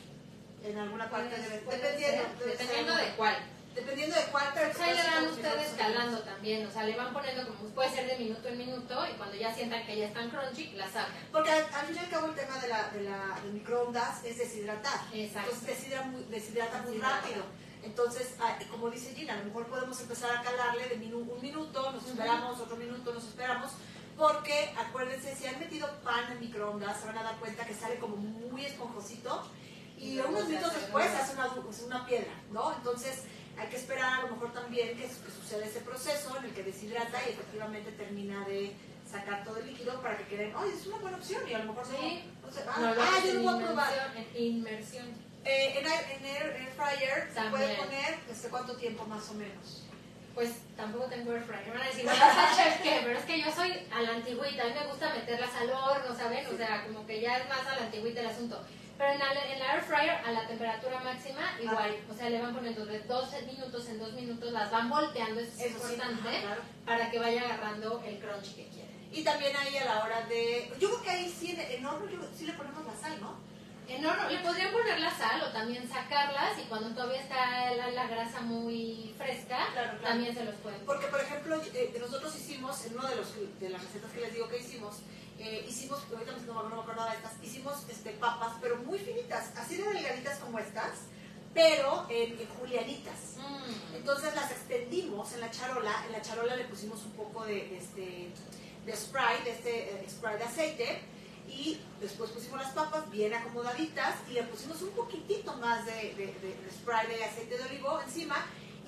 [SPEAKER 1] En alguna parte, debe-
[SPEAKER 2] puede
[SPEAKER 1] dependiendo.
[SPEAKER 2] ser,
[SPEAKER 1] debe
[SPEAKER 2] dependiendo de cuál.
[SPEAKER 1] Dependiendo de cuál, pero
[SPEAKER 2] Pues ahí le van
[SPEAKER 1] como si
[SPEAKER 2] ustedes
[SPEAKER 1] fuera-
[SPEAKER 2] calando también, o sea, le van poniendo como, puede ser de minuto en minuto y cuando ya sientan que ya están crunchy, la sacan.
[SPEAKER 1] Porque al, al fin y al cabo el tema de la, de la, del microondas es deshidratar.
[SPEAKER 2] Exacto.
[SPEAKER 1] Entonces deshidrata muy, deshidrata muy
[SPEAKER 2] Deshidrata.
[SPEAKER 1] rápido. Entonces, ah, como dice Gina, a lo mejor podemos empezar a calarle de minu- un minuto, nos esperamos, otro minuto, nos esperamos. Porque acuérdense, si han metido pan en microondas, se van a dar cuenta que sale como muy esponjosito. Y unos
[SPEAKER 2] se
[SPEAKER 1] minutos después se hace una, una piedra, ¿no? Entonces hay que esperar a lo mejor también que, que suceda ese proceso en el que deshidrata y efectivamente termina de sacar todo el líquido para que queden, oye, es una buena opción y a lo mejor
[SPEAKER 2] Sí.
[SPEAKER 1] no, no sé, ah,
[SPEAKER 2] No,
[SPEAKER 1] ah, yo lo voy a probar.
[SPEAKER 2] inmersión, en inmersión.
[SPEAKER 1] Eh, en, air, en air, air fryer se puede poner, este, ¿cuánto tiempo más o menos?
[SPEAKER 2] Pues tampoco tengo air fryer. Me van a decir, no, chef, ¿qué? Pero es que yo soy a la antigüita. A mí me gusta meterlas al horno, ¿saben? O sea, como que ya es más a la antigüita el asunto. Pero en la, en la air fryer, a la temperatura máxima, igual. O sea, le van poniendo de 12 minutos en 2 minutos, las van volteando, es
[SPEAKER 1] sí,
[SPEAKER 2] importante,
[SPEAKER 1] claro.
[SPEAKER 2] para que vaya agarrando el crunch que quiere.
[SPEAKER 1] Y también ahí a la hora de, yo creo que ahí sí, en, en horno, yo, sí le ponemos la sal, ¿no?
[SPEAKER 2] En horno, le podrían poner la sal o también sacarlas y cuando todavía está la, la grasa muy fresca,
[SPEAKER 1] Claro, claro.
[SPEAKER 2] también se los pueden
[SPEAKER 1] Porque, por ejemplo, eh, nosotros hicimos, en uno de, los, de las recetas que les digo que hicimos, eh, hicimos, ahorita no, no me acordaba de estas, hicimos este, papas, pero muy finitas, así de delgaditas como estas, pero en, en julianitas.
[SPEAKER 2] Mm.
[SPEAKER 1] Entonces las extendimos en la charola, en la charola le pusimos un poco de, de este, de spray, de este eh, spray de aceite, y después pusimos las papas bien acomodaditas y le pusimos un poquitito más de, de- de- de spray de aceite de olivo encima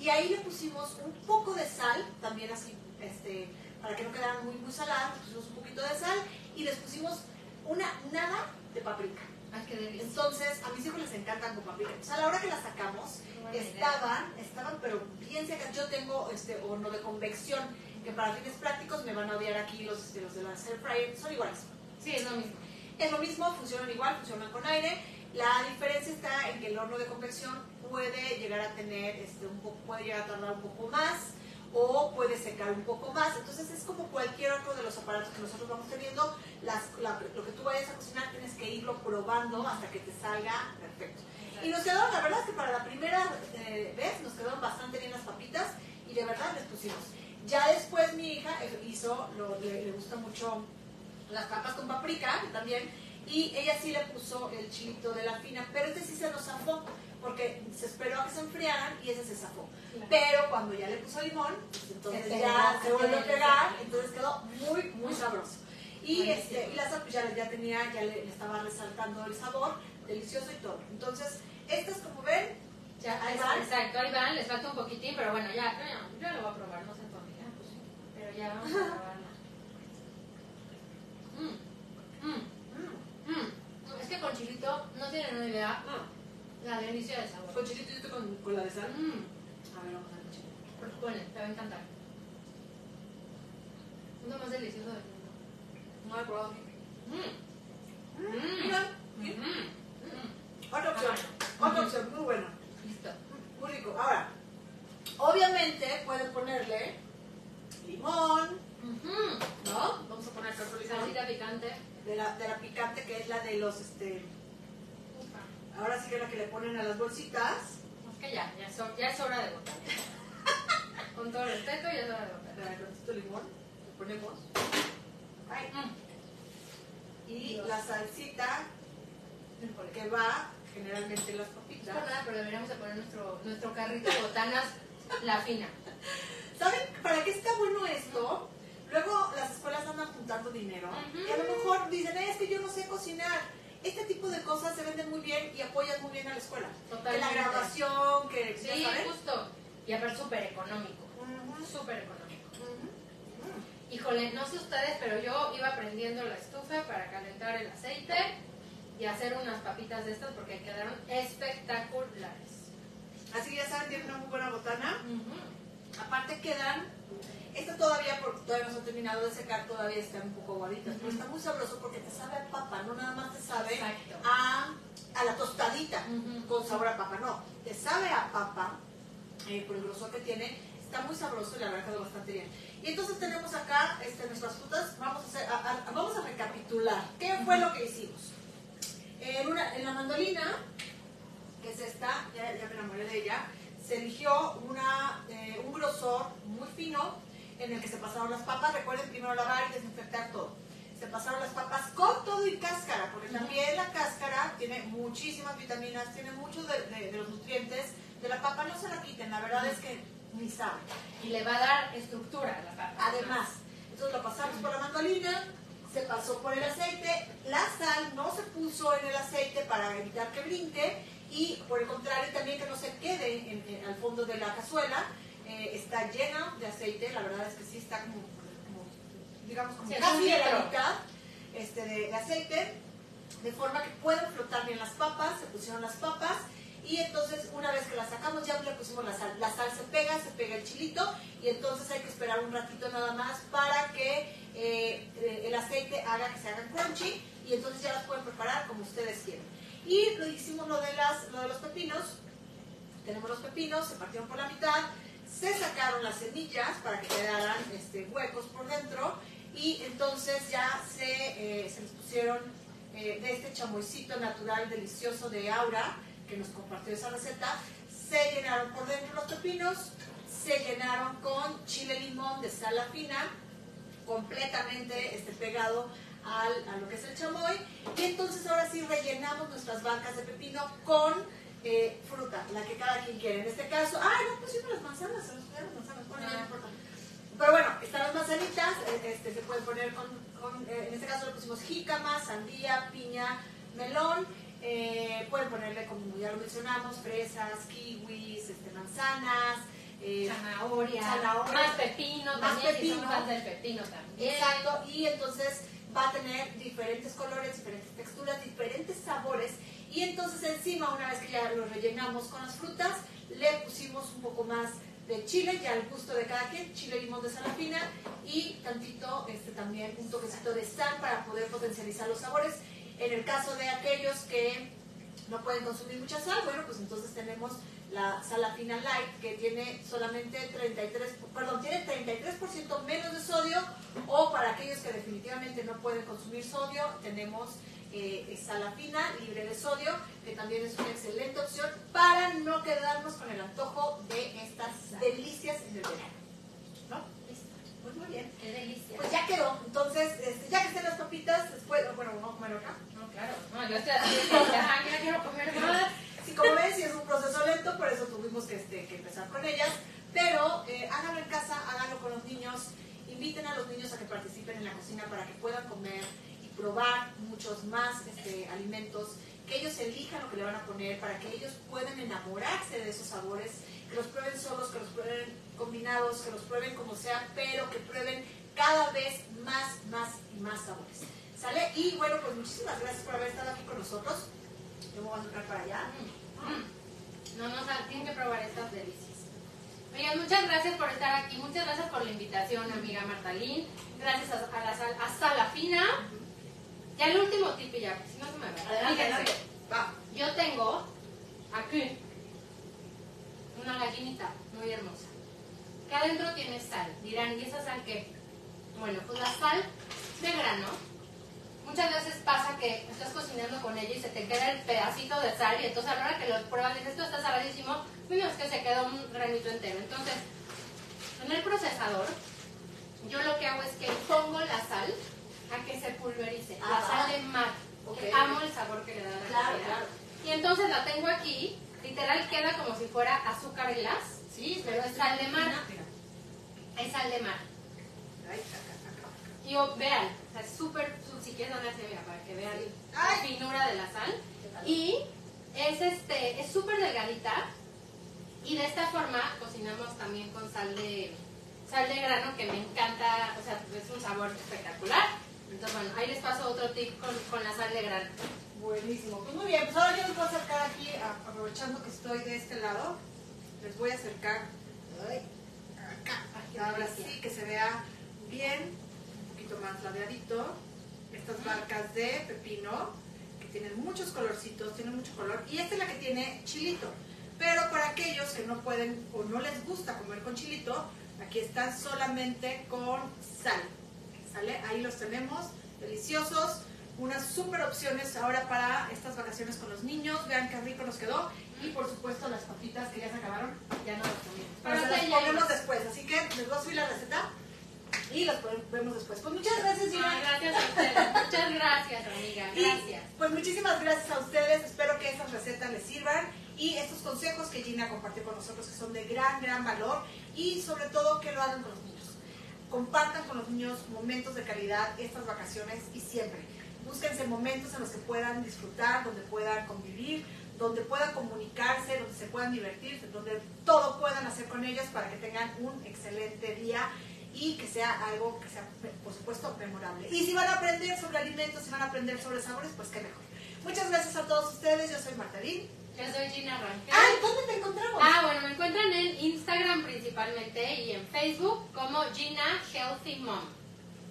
[SPEAKER 1] y ahí le pusimos un poco de sal, también así, este, para que no quedaran muy, muy saladas, le pusimos un poquito de sal y les pusimos una nada de paprika.
[SPEAKER 2] Ay, qué delicia.
[SPEAKER 1] Entonces, a mis hijos les encantan con paprika. Entonces, a la hora que las sacamos,
[SPEAKER 2] idea.
[SPEAKER 1] estaban, estaban, pero bien secas. Yo tengo este horno de convección, que para fines prácticos me van a odiar aquí los, este, los de la air fryer, son iguales.
[SPEAKER 2] Sí, es lo mismo.
[SPEAKER 1] Es lo mismo, funcionan igual, funcionan con aire. La diferencia está en que el horno de convección puede llegar a tener, este, un poco, puede llegar a tardar un poco más o puede secar un poco más. Entonces es como cualquier otro de los aparatos que nosotros vamos teniendo. Las, la- lo que tú vayas a cocinar tienes que irlo probando hasta que te salga perfecto. Y nos quedaron, la verdad es que para la primera eh, vez nos quedaron bastante bien las papitas y de verdad les pusimos. Ya después mi hija hizo, lo- le, le gusta mucho las papas con paprika también y ella sí le puso el chilito de la fina, pero este sí se nos zafó porque se esperó a que se enfriaran y ese se zafó.
[SPEAKER 2] Claro.
[SPEAKER 1] Pero cuando ya le puso limón, pues entonces
[SPEAKER 2] Se
[SPEAKER 1] ya se volvió a pegar, entonces quedó muy, muy sabroso. Y,
[SPEAKER 2] Buenísimo.
[SPEAKER 1] este, y la ya, ya tenía, ya le, le estaba resaltando el sabor, delicioso y todo. Entonces, estas como ven,
[SPEAKER 2] Ya,
[SPEAKER 1] Ahí van.
[SPEAKER 2] Exacto, ahí van, les falta un poquitín, pero bueno, ya, ya, yo lo voy a probar, no sé tu amiga, pues pero ya vamos a *laughs* probarla. Mm, mm,
[SPEAKER 1] mm,
[SPEAKER 2] mm. Es que con chilito no tienen una idea. La delicia de sabor.
[SPEAKER 1] con chilito con, con la de sal.
[SPEAKER 2] Mm,
[SPEAKER 1] A ver, vamos a ver chile.
[SPEAKER 2] Bueno, te va a encantar. Es lo más delicioso del mundo.
[SPEAKER 1] No he probado.
[SPEAKER 2] Mm,
[SPEAKER 1] Mm,
[SPEAKER 2] Mm.
[SPEAKER 1] Mira, otra opción,
[SPEAKER 2] Ajá.
[SPEAKER 1] otra opción, muy buena.
[SPEAKER 2] Listo.
[SPEAKER 1] Muy rico. Ahora, obviamente pueden ponerle limón. ¿no? Vamos a poner acá limón.
[SPEAKER 2] Salsita picante.
[SPEAKER 1] De la, de la picante, que es la de los, este. Ahora sí que la que le ponen a las bolsitas.
[SPEAKER 2] Es que ya, ya es, hor- ya es hora de botar. *laughs* Con todo respeto, ya es hora de botar.
[SPEAKER 1] La de tantito limón, le ponemos. Ay,
[SPEAKER 2] Mm.
[SPEAKER 1] y
[SPEAKER 2] Dios.
[SPEAKER 1] la salsita que va generalmente en las
[SPEAKER 2] No
[SPEAKER 1] papitas.
[SPEAKER 2] por nada, pero deberíamos de poner nuestro, nuestro carrito de botanas, la fina.
[SPEAKER 1] ¿Saben para qué está bueno esto? Luego las escuelas andan juntando dinero
[SPEAKER 2] Ujú.
[SPEAKER 1] y a lo mejor dicen, "Eh, es que yo no sé cocinar. Este tipo de cosas se venden muy bien y apoyan muy bien a la escuela. Que la
[SPEAKER 2] Totalmente.
[SPEAKER 1] grabación, que ya
[SPEAKER 2] Sí,
[SPEAKER 1] saben.
[SPEAKER 2] justo. Y aparte súper económico.
[SPEAKER 1] Ujú,
[SPEAKER 2] Súper económico.
[SPEAKER 1] ujú.
[SPEAKER 2] Híjole, no sé ustedes, pero yo iba prendiendo la estufa para calentar el aceite y hacer unas papitas de estas porque quedaron espectaculares.
[SPEAKER 1] Así que ya saben, tienen una muy buena botana. Aparte quedan, esta todavía, porque todavía no se han terminado de secar, todavía están un poco aguaditas, pero
[SPEAKER 2] Ujú.
[SPEAKER 1] está muy sabroso porque te sabe a papa, no nada más te sabe a, a la tostadita con sabor a papa, no, te sabe a papa eh, por el grosor que tiene, está muy sabroso y la verdad quedó bastante bien. Y entonces tenemos acá este, nuestras frutas, vamos a, hacer, a- a- vamos a recapitular, ¿qué fue lo que hicimos? En, una, en la mandolina, que es esta, ya, ya me enamoré de ella, se eligió una, eh, un grosor muy fino en el que se pasaron las papas. Recuerden primero lavar y desinfectar todo. Se pasaron las papas con todo y cáscara, porque también la cáscara tiene muchísimas vitaminas, tiene muchos de, de- de los nutrientes de la papa. No se la quiten, la verdad es que ni sabe.
[SPEAKER 2] Y le va a dar estructura a la papa.
[SPEAKER 1] Además, entonces lo pasamos por la mandolina, se pasó por el aceite, la sal no se puso en el aceite para evitar que brinque y por el contrario también que no se quede en- en- al fondo de la cazuela. Eh, está llena de aceite, la verdad es que sí está como, como digamos, como
[SPEAKER 2] Sí,
[SPEAKER 1] casi de la mitad este, de, de aceite, de forma que puedan flotar bien las papas, se pusieron las papas, y entonces una vez que las sacamos ya le pusimos la sal. La sal se pega, se pega el chilito, y entonces hay que esperar un ratito nada más para que eh, eh, el aceite haga que se hagan crunchy, y entonces ya las pueden preparar como ustedes quieran. Y lo hicimos lo de, las, lo de los pepinos, tenemos los pepinos, se partieron por la mitad, se sacaron las semillas para que quedaran este, huecos por dentro y entonces ya se, eh, les pusieron eh, de este chamoycito natural delicioso de Aura que nos compartió esa receta, se llenaron por dentro los pepinos, se llenaron con chile limón de sala fina, completamente este, pegado al- a lo que es el chamoy. Y entonces ahora sí rellenamos nuestras bancas de pepino con eh, fruta, la que cada quien quiere. En este caso, ¡ay, no pusimos las manzanas! Se nos quedaron manzanas. Bueno, no importa. Pero bueno, están las manzanitas, eh, este, se pueden poner con, con, eh, en este caso le pusimos jícama, sandía, piña, melón. eh, pueden ponerle, como ya lo mencionamos, fresas, kiwis, este, manzanas. eh,
[SPEAKER 2] Zanahoria,
[SPEAKER 1] zanahoria.
[SPEAKER 2] más pepino
[SPEAKER 1] Más
[SPEAKER 2] también, si
[SPEAKER 1] pepino.
[SPEAKER 2] fans del pepino también.
[SPEAKER 1] Exacto, y entonces va a tener diferentes colores, diferentes texturas, diferentes sabores. Y entonces encima, una vez que ya lo rellenamos con las frutas, le pusimos un poco más de chile, ya al gusto de cada quien, chile limón de salafina y tantito, este también un toquecito de sal para poder potencializar los sabores. En el caso de aquellos que no pueden consumir mucha sal, bueno, pues entonces tenemos la salafina light que tiene solamente 33, perdón, tiene 33% menos de sodio o para aquellos que definitivamente no pueden consumir sodio, tenemos eh, salafina libre de sodio, que también es una excelente opción para no quedarnos con el antojo de estas delicias en el verano. ¿No?
[SPEAKER 2] Listo.
[SPEAKER 1] Pues muy bien.
[SPEAKER 2] Qué delicia.
[SPEAKER 1] Pues ya quedó. Entonces, este, ya que estén las papitas, después, bueno, vamos a comer acá.
[SPEAKER 2] No, claro. No, yo estoy ya, ya quiero comer más.
[SPEAKER 1] Sí, como ven, sí es un proceso lento, por eso tuvimos que, este, que empezar con ellas. Pero eh, háganlo en casa, háganlo con los niños, inviten a los niños a que participen en la cocina para que puedan comer probar muchos más este, alimentos, que ellos elijan lo que le van a poner, para que ellos puedan enamorarse de esos sabores, que los prueben solos, que los prueben combinados, que los prueben como sea, pero que prueben cada vez más, más y más sabores. ¿Sale? Y bueno, pues muchísimas gracias por haber estado aquí con nosotros. Yo me voy a acercar para allá.
[SPEAKER 2] Mm. No, no, tienen que probar estas delicias. Oigan, muchas gracias por estar aquí, muchas gracias por la invitación, amiga Martalín. Gracias a, a la a Sala Fina. Ya el último tip y ya, si no se me va.
[SPEAKER 1] Adelante. Va.
[SPEAKER 2] yo tengo aquí una gallinita muy hermosa. Que adentro tiene sal. Dirán, ¿y esa sal qué? Bueno, pues la sal de grano. Muchas veces pasa que estás cocinando con ella y se te queda el pedacito de sal y entonces a la hora que lo pruebas dices, esto está saladísimo, bueno, es que se quedó un granito entero. Entonces, en el procesador, yo lo que hago es que pongo la sal a que se pulverice, la
[SPEAKER 1] Ah.
[SPEAKER 2] sal de mar.
[SPEAKER 1] Ok.
[SPEAKER 2] que Amo el sabor que le da la
[SPEAKER 1] Claro, claro.
[SPEAKER 2] Y entonces la tengo aquí, literal queda como si fuera azúcar glass,
[SPEAKER 1] Sí,
[SPEAKER 2] pero es sal de mar. Es sal de mar. Y vean, o sea, es súper, si quieres donde se vea, para que vean la finura de la sal. Y es este, es súper delgadita. Y de esta forma cocinamos también con sal de, sal de grano, que me encanta, o sea, es un sabor espectacular. Entonces, bueno, ahí les paso otro tip con, con la sal de grano.
[SPEAKER 1] Buenísimo. Pues muy bien, pues ahora yo les voy a acercar aquí, aprovechando que estoy de este lado, les voy a acercar ay, acá. Ahora sí que se vea bien, un poquito más ladeadito. Estas barcas de pepino, que tienen muchos colorcitos, tienen mucho color. Y esta es la que tiene chilito. Pero para aquellos que no pueden o no les gusta comer con chilito, aquí están solamente con sal. ¿Sale? Ahí los tenemos, deliciosos. Unas super opciones ahora para estas vacaciones con los niños. Vean qué rico nos quedó. Y por supuesto las papitas que ya se acabaron, ya no las comimos. Pero
[SPEAKER 2] Pero
[SPEAKER 1] se las ponemos después. Así que les voy a subir la receta y las vemos después. Pues muchas gracias, Gina.
[SPEAKER 2] Ay, gracias a ustedes. Muchas gracias, amiga.
[SPEAKER 1] Y,
[SPEAKER 2] Gracias.
[SPEAKER 1] pues muchísimas gracias a ustedes. Espero que estas recetas les sirvan y estos consejos que Gina compartió con nosotros que son de gran, gran valor y sobre todo que lo hagan con los niños. Compartan con los niños momentos de calidad estas vacaciones y siempre. Búsquense momentos en los que puedan disfrutar, donde puedan convivir, donde puedan comunicarse, donde se puedan divertir, donde todo puedan hacer con ellos para que tengan un excelente día y que sea algo que sea, por supuesto, memorable. Y si van a aprender sobre alimentos, si van a aprender sobre sabores, pues qué mejor. Muchas gracias a todos ustedes. Yo soy Martarín.
[SPEAKER 2] Yo soy Gina Rangel.
[SPEAKER 1] Ah, ¿dónde te encontramos?
[SPEAKER 2] Ah, bueno, me encuentran en Instagram principalmente y en Facebook como Gina Healthy Mom.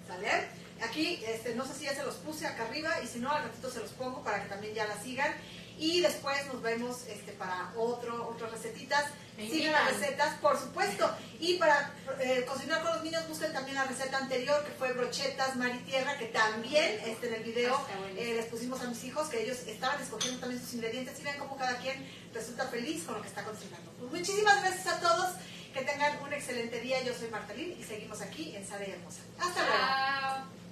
[SPEAKER 1] ¿Sale? Aquí, este, no sé si ya se los puse acá arriba y si no, al ratito se los pongo para que también ya la sigan. Y después nos vemos este, para otro, otras recetitas. Sigan las recetas, por supuesto. Y para eh, cocinar con los niños, busquen también la receta anterior, que fue brochetas mar y tierra, que también este, en el video
[SPEAKER 2] Ah,
[SPEAKER 1] eh, les pusimos a mis hijos, que ellos estaban escogiendo también sus ingredientes y ven cómo cada quien resulta feliz con lo que está cocinando. Pues muchísimas gracias a todos. Que tengan un excelente día. Yo soy Marta Lin y seguimos aquí en Sara y Hermosa. Hasta luego.